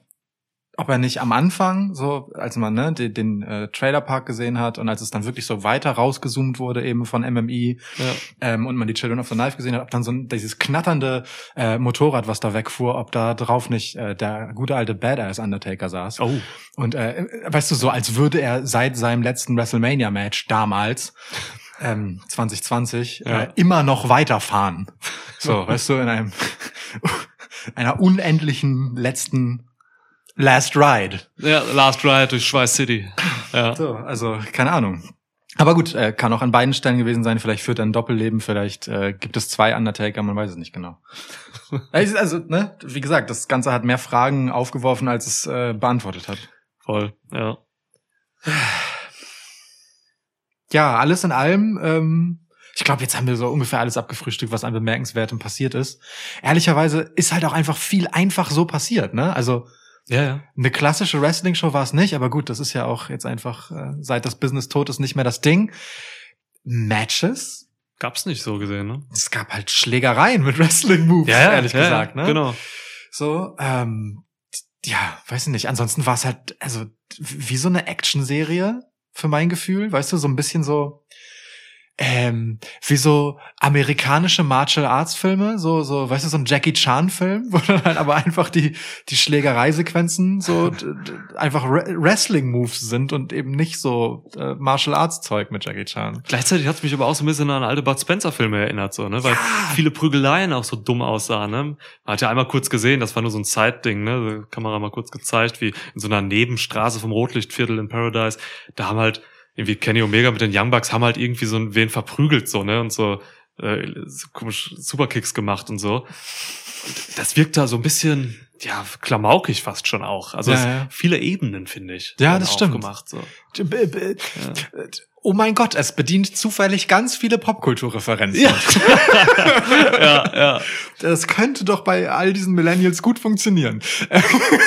[SPEAKER 2] ob er nicht am Anfang, so als man ne, den, den äh, Trailerpark gesehen hat und als es dann wirklich so weiter rausgezoomt wurde eben von MMI
[SPEAKER 1] Ja.
[SPEAKER 2] ähm, und man die Children of the Knife gesehen hat, ob dann so ein, dieses knatternde äh, Motorrad, was da wegfuhr, ob da drauf nicht äh, der gute alte Badass Undertaker saß.
[SPEAKER 1] Oh.
[SPEAKER 2] Und äh, weißt du, so als würde er seit seinem letzten WrestleMania-Match damals, ähm, 2020,
[SPEAKER 1] Ja.
[SPEAKER 2] äh, immer noch weiterfahren. So, weißt du, in einem einer unendlichen letzten Last Ride.
[SPEAKER 1] Ja, Last Ride durch Schweiß City. Ja.
[SPEAKER 2] So, also keine Ahnung. Aber gut, äh, kann auch an beiden Stellen gewesen sein. Vielleicht führt er ein Doppelleben, vielleicht äh, gibt es zwei Undertaker, man weiß es nicht genau. also, ne, wie gesagt, das Ganze hat mehr Fragen aufgeworfen, als es äh, beantwortet hat.
[SPEAKER 1] Voll, ja.
[SPEAKER 2] Ja, alles in allem, ähm, ich glaube, jetzt haben wir so ungefähr alles abgefrühstückt, was an Bemerkenswertem passiert ist. Ehrlicherweise ist halt auch einfach viel einfach so passiert, ne? Also
[SPEAKER 1] Ja, ja.
[SPEAKER 2] eine klassische Wrestling-Show war es nicht, aber gut, das ist ja auch jetzt einfach, äh, seit das Business tot ist, nicht mehr das Ding. Matches?
[SPEAKER 1] Gab's nicht so gesehen, ne?
[SPEAKER 2] Es gab halt Schlägereien mit Wrestling-Moves, ehrlich
[SPEAKER 1] ja,
[SPEAKER 2] gesagt, ne?
[SPEAKER 1] Genau.
[SPEAKER 2] So, ähm, ja, weiß ich nicht. Ansonsten war es halt, also wie so eine Action-Serie für mein Gefühl, weißt du, so ein bisschen so, ähm, wie so amerikanische Martial Arts Filme, so, so, weißt du, so ein Jackie Chan Film, wo dann halt aber einfach die, die Schlägereisequenzen so einfach Re Wrestling Moves sind und eben nicht so äh, Martial Arts Zeug mit Jackie Chan.
[SPEAKER 1] Gleichzeitig hat's mich aber auch so ein bisschen an alte Bud Spencer Filme erinnert, so, ne? Weil viele Prügeleien auch so dumm aussahen, ne? Man hat ja einmal kurz gesehen, das war nur so ein Zeitding, ne? Die Kamera mal kurz gezeigt, wie in so einer Nebenstraße vom Rotlichtviertel in Paradise, da haben halt irgendwie Kenny Omega mit den Young Bucks haben halt irgendwie so wen verprügelt, so, ne? Und so, äh, so komisch Superkicks gemacht und so. Und das wirkt da so ein bisschen, ja, klamaukig fast schon auch. Also
[SPEAKER 2] Ja, ja.
[SPEAKER 1] viele Ebenen, finde ich.
[SPEAKER 2] Ja, das stimmt.
[SPEAKER 1] aufgemacht, so.
[SPEAKER 2] Oh mein Gott, es bedient zufällig ganz viele Popkulturreferenzen.
[SPEAKER 1] Ja. ja, ja.
[SPEAKER 2] Das könnte doch bei all diesen Millennials gut funktionieren.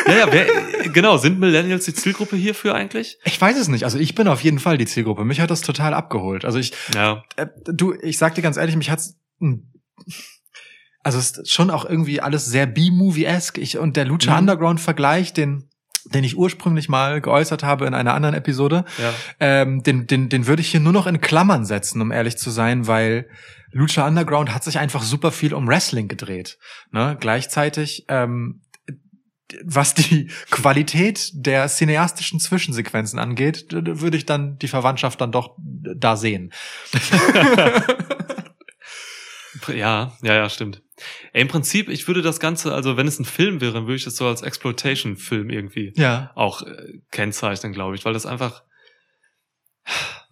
[SPEAKER 1] Ja, ja, wer, genau, sind Millennials die Zielgruppe hierfür eigentlich?
[SPEAKER 2] Ich weiß es nicht. Also ich bin auf jeden Fall die Zielgruppe. Mich hat das total abgeholt. Also ich,
[SPEAKER 1] Ja,
[SPEAKER 2] äh, du, ich sag dir ganz ehrlich, mich hat's, hm, also es ist schon auch irgendwie alles sehr B-Movie-esque. Ich, und der Lucha
[SPEAKER 1] Mhm.
[SPEAKER 2] Underground-Vergleich, den, den ich ursprünglich mal geäußert habe in einer anderen Episode,
[SPEAKER 1] ja.
[SPEAKER 2] ähm, den, den, den würde ich hier nur noch in Klammern setzen, um ehrlich zu sein, weil Lucha Underground hat sich einfach super viel um Wrestling gedreht. Ne? Gleichzeitig, ähm, was die Qualität der cineastischen Zwischensequenzen angeht, würde ich dann die Verwandtschaft dann doch da sehen.
[SPEAKER 1] Ja, ja, ja, stimmt. Im Prinzip, ich würde das Ganze, also wenn es ein Film wäre, dann würde ich es so als Exploitation-Film irgendwie
[SPEAKER 2] Ja.
[SPEAKER 1] auch äh, kennzeichnen, glaube ich, weil das einfach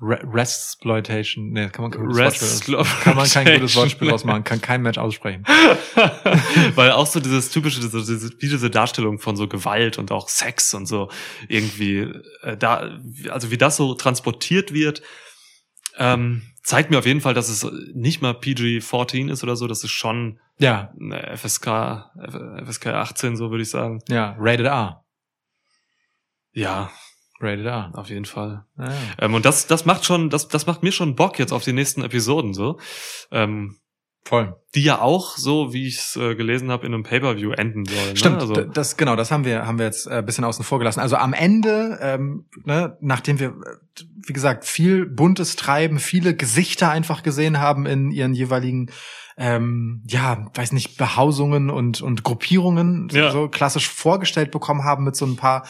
[SPEAKER 2] Re Restsploitation. Nee, kann man kein gutes Wortspiel kann man kein gutes Wortspiel ausmachen, kann kein Mensch aussprechen.
[SPEAKER 1] Weil auch so dieses typische, diese, wie diese Darstellung von so Gewalt und auch Sex und so irgendwie äh, da, also wie das so transportiert wird, ähm, zeigt mir auf jeden Fall, dass es nicht mal PG-14 ist oder so, das ist schon
[SPEAKER 2] Ja,
[SPEAKER 1] eine FSK, FSK 18, so würde ich sagen.
[SPEAKER 2] ja, Rated R.
[SPEAKER 1] Ja,
[SPEAKER 2] Rated R.
[SPEAKER 1] auf jeden Fall.
[SPEAKER 2] Ja, ja.
[SPEAKER 1] Ähm, und das, das macht schon, das, das macht mir schon Bock jetzt auf die nächsten Episoden so. Ähm,
[SPEAKER 2] Voll.
[SPEAKER 1] die ja auch so, wie ich es äh, gelesen habe, in einem Pay-per-View enden sollen.
[SPEAKER 2] Stimmt,
[SPEAKER 1] Ne? Also,
[SPEAKER 2] d- das genau, das haben wir haben wir jetzt äh, ein bisschen außen vor gelassen. Also am Ende, ähm, ne, nachdem wir äh, wie gesagt viel buntes Treiben, viele Gesichter einfach gesehen haben in ihren jeweiligen ähm, ja, weiß nicht, Behausungen und und Gruppierungen
[SPEAKER 1] Ja.
[SPEAKER 2] so klassisch vorgestellt bekommen haben mit so ein paar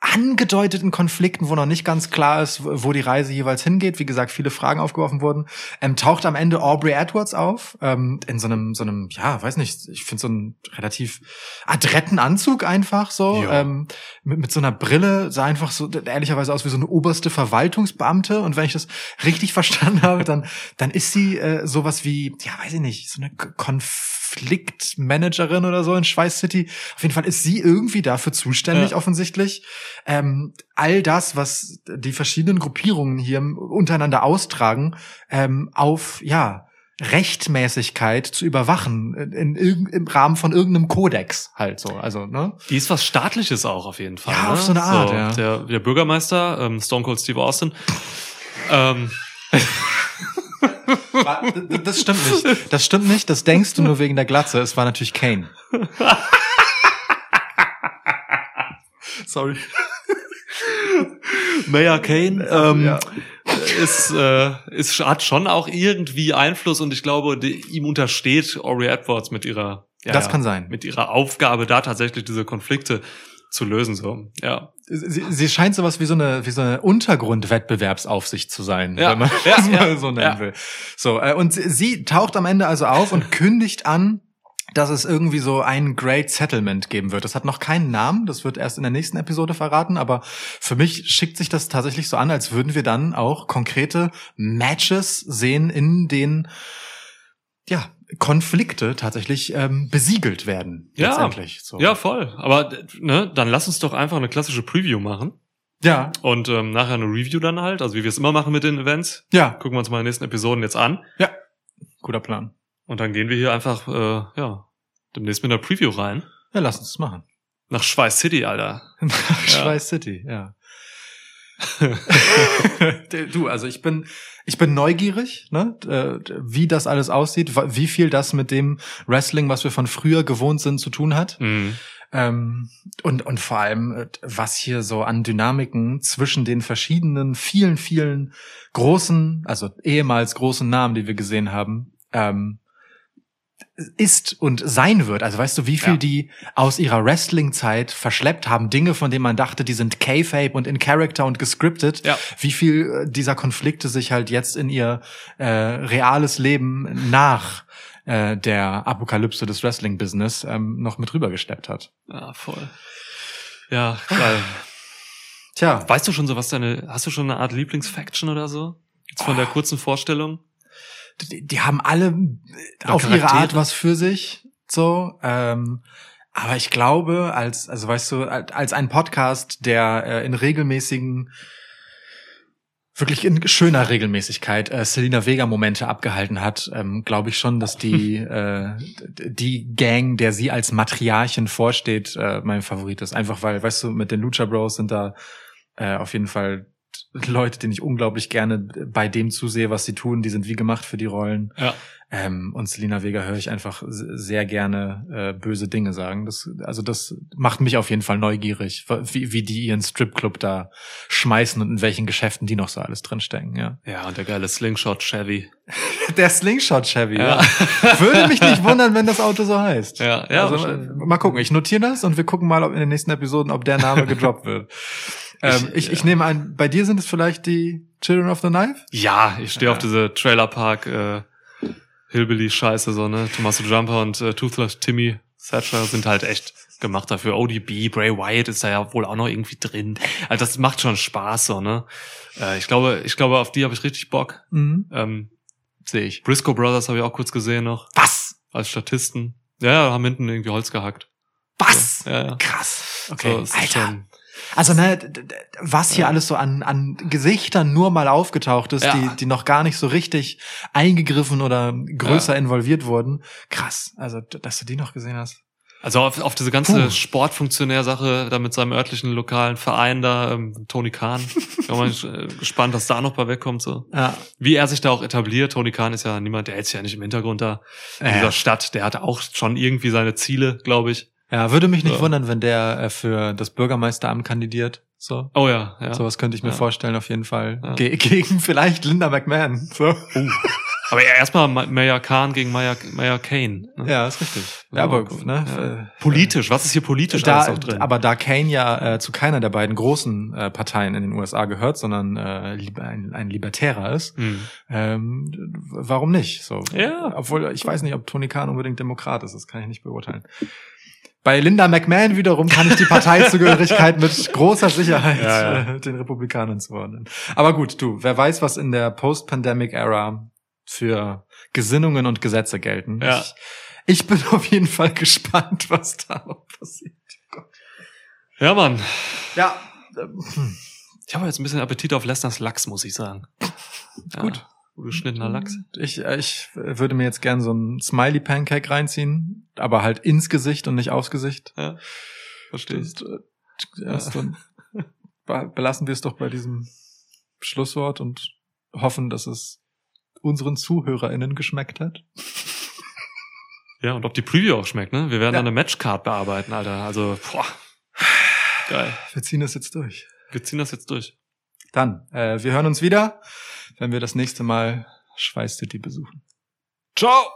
[SPEAKER 2] angedeuteten Konflikten, wo noch nicht ganz klar ist, wo die Reise jeweils hingeht. Wie gesagt, viele Fragen aufgeworfen wurden. Ähm, taucht am Ende Aubrey Edwards auf, ähm, in so einem, so einem, ja, weiß nicht, ich finde so einen relativ adretten Anzug einfach so,
[SPEAKER 1] Ja.
[SPEAKER 2] ähm, mit, mit so einer Brille, sah einfach so ehrlicherweise aus wie so eine oberste Verwaltungsbeamte. Und wenn ich das richtig verstanden habe, dann, dann ist sie äh, sowas wie, ja, weiß ich nicht, so eine K- Konfliktmanagerin oder so in Schweiß City. Auf jeden Fall ist sie irgendwie dafür zuständig,
[SPEAKER 1] Ja.
[SPEAKER 2] offensichtlich, ähm, all das, was die verschiedenen Gruppierungen hier untereinander austragen, ähm, auf, ja, Rechtmäßigkeit zu überwachen, in, in, im Rahmen von irgendeinem Kodex halt so. Also, ne?
[SPEAKER 1] die ist was Staatliches auch auf jeden Fall.
[SPEAKER 2] Ja,
[SPEAKER 1] ne?
[SPEAKER 2] auf so eine Art, ja.
[SPEAKER 1] Der, der Bürgermeister, ähm, Stone Cold Steve Austin, ähm,
[SPEAKER 2] Das stimmt nicht. Das stimmt nicht. Das denkst du nur wegen der Glatze. Es war natürlich Kane. Sorry.
[SPEAKER 1] Mayor Kane ähm,
[SPEAKER 2] Ja.
[SPEAKER 1] ist, äh, ist hat schon auch irgendwie Einfluss und ich glaube, die, ihm untersteht Ori Edwards mit ihrer ja,
[SPEAKER 2] das kann sein.
[SPEAKER 1] mit ihrer Aufgabe, da tatsächlich diese Konflikte zu lösen. So, ja.
[SPEAKER 2] Sie, sie scheint sowas wie so eine wie so eine Untergrundwettbewerbsaufsicht zu sein,
[SPEAKER 1] Ja.
[SPEAKER 2] wenn man
[SPEAKER 1] Ja,
[SPEAKER 2] das
[SPEAKER 1] ja.
[SPEAKER 2] mal so nennen
[SPEAKER 1] Ja.
[SPEAKER 2] will. So äh, und sie, sie taucht am Ende also auf und kündigt an, dass es irgendwie so ein Great Settlement geben wird. Das hat noch keinen Namen, das wird erst in der nächsten Episode verraten, aber für mich schickt sich das tatsächlich so an, als würden wir dann auch konkrete Matches sehen, in denen ja Konflikte tatsächlich ähm, besiegelt werden.
[SPEAKER 1] Ja.
[SPEAKER 2] letztendlich. So.
[SPEAKER 1] Ja, voll. Aber ne, dann lass uns doch einfach eine klassische Preview machen
[SPEAKER 2] ja,
[SPEAKER 1] und ähm, nachher eine Review dann halt, also wie wir es immer machen mit den Events.
[SPEAKER 2] ja,
[SPEAKER 1] Gucken wir uns mal die nächsten Episoden jetzt an
[SPEAKER 2] guter Plan.
[SPEAKER 1] und dann gehen wir hier einfach äh, ja demnächst mit einer Preview rein
[SPEAKER 2] Ja, lass uns das machen.
[SPEAKER 1] nach Schweiß City, Alter.
[SPEAKER 2] Nach Schweiß City, ja. du, also ich bin, ich bin neugierig, ne, äh, wie das alles aussieht, wie viel das mit dem Wrestling, was wir von früher gewohnt sind, zu tun hat.
[SPEAKER 1] Mhm.
[SPEAKER 2] Ähm, und, und vor allem, äh, was hier so an Dynamiken zwischen den verschiedenen, vielen, vielen großen, also ehemals großen Namen, die wir gesehen haben, ähm, ist und sein wird. Also weißt du, wie viel
[SPEAKER 1] Ja.
[SPEAKER 2] die aus ihrer Wrestling-Zeit verschleppt haben, Dinge, von denen man dachte, die sind K-Fape und in Character und gescriptet,
[SPEAKER 1] Ja.
[SPEAKER 2] wie viel äh, dieser Konflikte sich halt jetzt in ihr äh, reales Leben nach äh, der Apokalypse des Wrestling-Business ähm, noch mit rübergesteppt hat.
[SPEAKER 1] Ja, voll. Ja, geil.
[SPEAKER 2] Tja,
[SPEAKER 1] Weißt du schon so, was deine, hast du schon eine Art Lieblingsfaction oder so? Jetzt von der kurzen Vorstellung?
[SPEAKER 2] Die, die haben alle äh,
[SPEAKER 1] Oder
[SPEAKER 2] auf ihre
[SPEAKER 1] Charaktere?
[SPEAKER 2] Art was für sich, so. Ähm, aber ich glaube, als, also weißt du, als ein Podcast, der äh, in regelmäßigen, wirklich in schöner Regelmäßigkeit äh, Selena Vega Momente abgehalten hat, ähm, glaube ich schon, dass die äh, die Gang, der sie als Matriarchin vorsteht, äh, mein Favorit ist. Einfach weil, weißt du, mit den Lucha Bros sind da äh, auf jeden Fall Leute, denen ich unglaublich gerne bei dem zusehe, was sie tun. Die sind wie gemacht für die Rollen.
[SPEAKER 1] Ja.
[SPEAKER 2] Ähm, und Selina Vega höre ich einfach sehr gerne äh, böse Dinge sagen. Das, also das macht mich auf jeden Fall neugierig, wie, wie die ihren Stripclub da schmeißen und in welchen Geschäften die noch so alles drinstecken. Ja.
[SPEAKER 1] Ja, und der geile Slingshot Chevy.
[SPEAKER 2] Der Slingshot Chevy.
[SPEAKER 1] Ja.
[SPEAKER 2] Ja. Würde mich nicht wundern, wenn das Auto so heißt.
[SPEAKER 1] Ja, ja,
[SPEAKER 2] Also, mal gucken. Ich notiere das und wir gucken mal, ob in den nächsten Episoden, ob der Name gedroppt wird. Ähm, ich, ich
[SPEAKER 1] ja.
[SPEAKER 2] nehme an, bei dir sind es vielleicht die Children of the Knife?
[SPEAKER 1] Ja, ich stehe
[SPEAKER 2] Ja.
[SPEAKER 1] auf diese Trailerpark, äh, Hillbilly-Scheiße, so, ne? Tommaso Jumper und äh, Toothless Timmy Thatcher sind halt echt gemacht dafür. ODB, Bray Wyatt ist da ja wohl auch noch irgendwie drin. Also das macht schon Spaß, so, ne? Äh, ich glaube, ich glaube, auf die habe ich richtig Bock.
[SPEAKER 2] Mhm.
[SPEAKER 1] Ähm,
[SPEAKER 2] Sehe ich.
[SPEAKER 1] Briscoe Brothers habe ich auch kurz gesehen noch.
[SPEAKER 2] Was?
[SPEAKER 1] Als Statisten. Ja, haben hinten irgendwie Holz gehackt.
[SPEAKER 2] Was?
[SPEAKER 1] So, ja, ja.
[SPEAKER 2] Krass.
[SPEAKER 1] So,
[SPEAKER 2] Okay.
[SPEAKER 1] ist
[SPEAKER 2] Alter.
[SPEAKER 1] schon-
[SPEAKER 2] Also ne, was hier alles so an, an Gesichtern nur mal aufgetaucht ist,
[SPEAKER 1] Ja.
[SPEAKER 2] die, die noch gar nicht so richtig eingegriffen oder größer involviert wurden. Krass. Also, dass du die noch gesehen hast.
[SPEAKER 1] Also auf, auf diese ganze
[SPEAKER 2] Puh.
[SPEAKER 1] Sportfunktionär-Sache da mit seinem örtlichen lokalen Verein da, ähm, Tony Khan. Bin mal äh, gespannt, was da noch bei wegkommt. So.
[SPEAKER 2] Ja.
[SPEAKER 1] Wie er sich da auch etabliert. Tony Khan ist ja niemand, der hält sich ja nicht im Hintergrund da in
[SPEAKER 2] Ja.
[SPEAKER 1] dieser Stadt. Der hat auch schon irgendwie seine Ziele, glaube ich.
[SPEAKER 2] Ja, würde mich nicht
[SPEAKER 1] Ja.
[SPEAKER 2] wundern, wenn der äh, für das Bürgermeisteramt kandidiert. So.
[SPEAKER 1] Oh ja, ja.
[SPEAKER 2] Sowas könnte ich mir
[SPEAKER 1] Ja.
[SPEAKER 2] vorstellen, auf jeden Fall.
[SPEAKER 1] Ja.
[SPEAKER 2] Ge gegen vielleicht Linda McMahon. So.
[SPEAKER 1] Aber ja, erstmal Ma- Mayor Khan gegen Mayor, Mayor Kane. Ne?
[SPEAKER 2] Ja, ist richtig. Ja, aber ne,
[SPEAKER 1] Ja. Politisch, was ist hier politisch
[SPEAKER 2] da,
[SPEAKER 1] alles noch drin?
[SPEAKER 2] aber da Kane ja äh, zu keiner der beiden großen äh, Parteien in den USA gehört, sondern äh, ein, ein Libertärer ist,
[SPEAKER 1] Hm.
[SPEAKER 2] ähm, warum nicht? So,
[SPEAKER 1] Ja.
[SPEAKER 2] Obwohl ich weiß nicht, ob Tony Khan unbedingt Demokrat ist, das kann ich nicht beurteilen. Bei Linda McMahon wiederum kann ich die Parteizugehörigkeit mit großer Sicherheit
[SPEAKER 1] Ja, ja.
[SPEAKER 2] Äh, den Republikanern zuordnen. Aber gut, du, wer weiß, was in der Post-Pandemic-Era für Gesinnungen und Gesetze gelten.
[SPEAKER 1] Ja.
[SPEAKER 2] Ich, ich bin auf jeden Fall gespannt, was da noch passiert.
[SPEAKER 1] Ja, Mann.
[SPEAKER 2] Ja, ähm,
[SPEAKER 1] Ich habe jetzt ein bisschen Appetit auf Lesners Lachs, muss ich sagen.
[SPEAKER 2] Gut.
[SPEAKER 1] Geschnittener Lachs.
[SPEAKER 2] ich, äh, ich würde mir jetzt gern so ein Smiley Pancake reinziehen, aber halt ins Gesicht und nicht aufs Gesicht.
[SPEAKER 1] Ja. Verstehe.
[SPEAKER 2] Das, äh, erst dann be- belassen wir es doch bei diesem Schlusswort und hoffen, dass es unseren ZuhörerInnen geschmeckt hat.
[SPEAKER 1] Ja, und ob die Preview auch schmeckt, ne? Wir werden
[SPEAKER 2] Ja.
[SPEAKER 1] eine Matchcard bearbeiten, Alter. Also, boah. Geil.
[SPEAKER 2] Wir ziehen das jetzt durch.
[SPEAKER 1] Wir ziehen das jetzt durch.
[SPEAKER 2] Dann, äh, wir hören uns wieder, wenn wir das nächste Mal Schweiß City besuchen.
[SPEAKER 1] Ciao!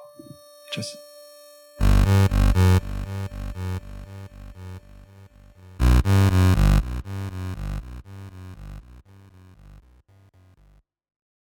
[SPEAKER 2] Tschüss.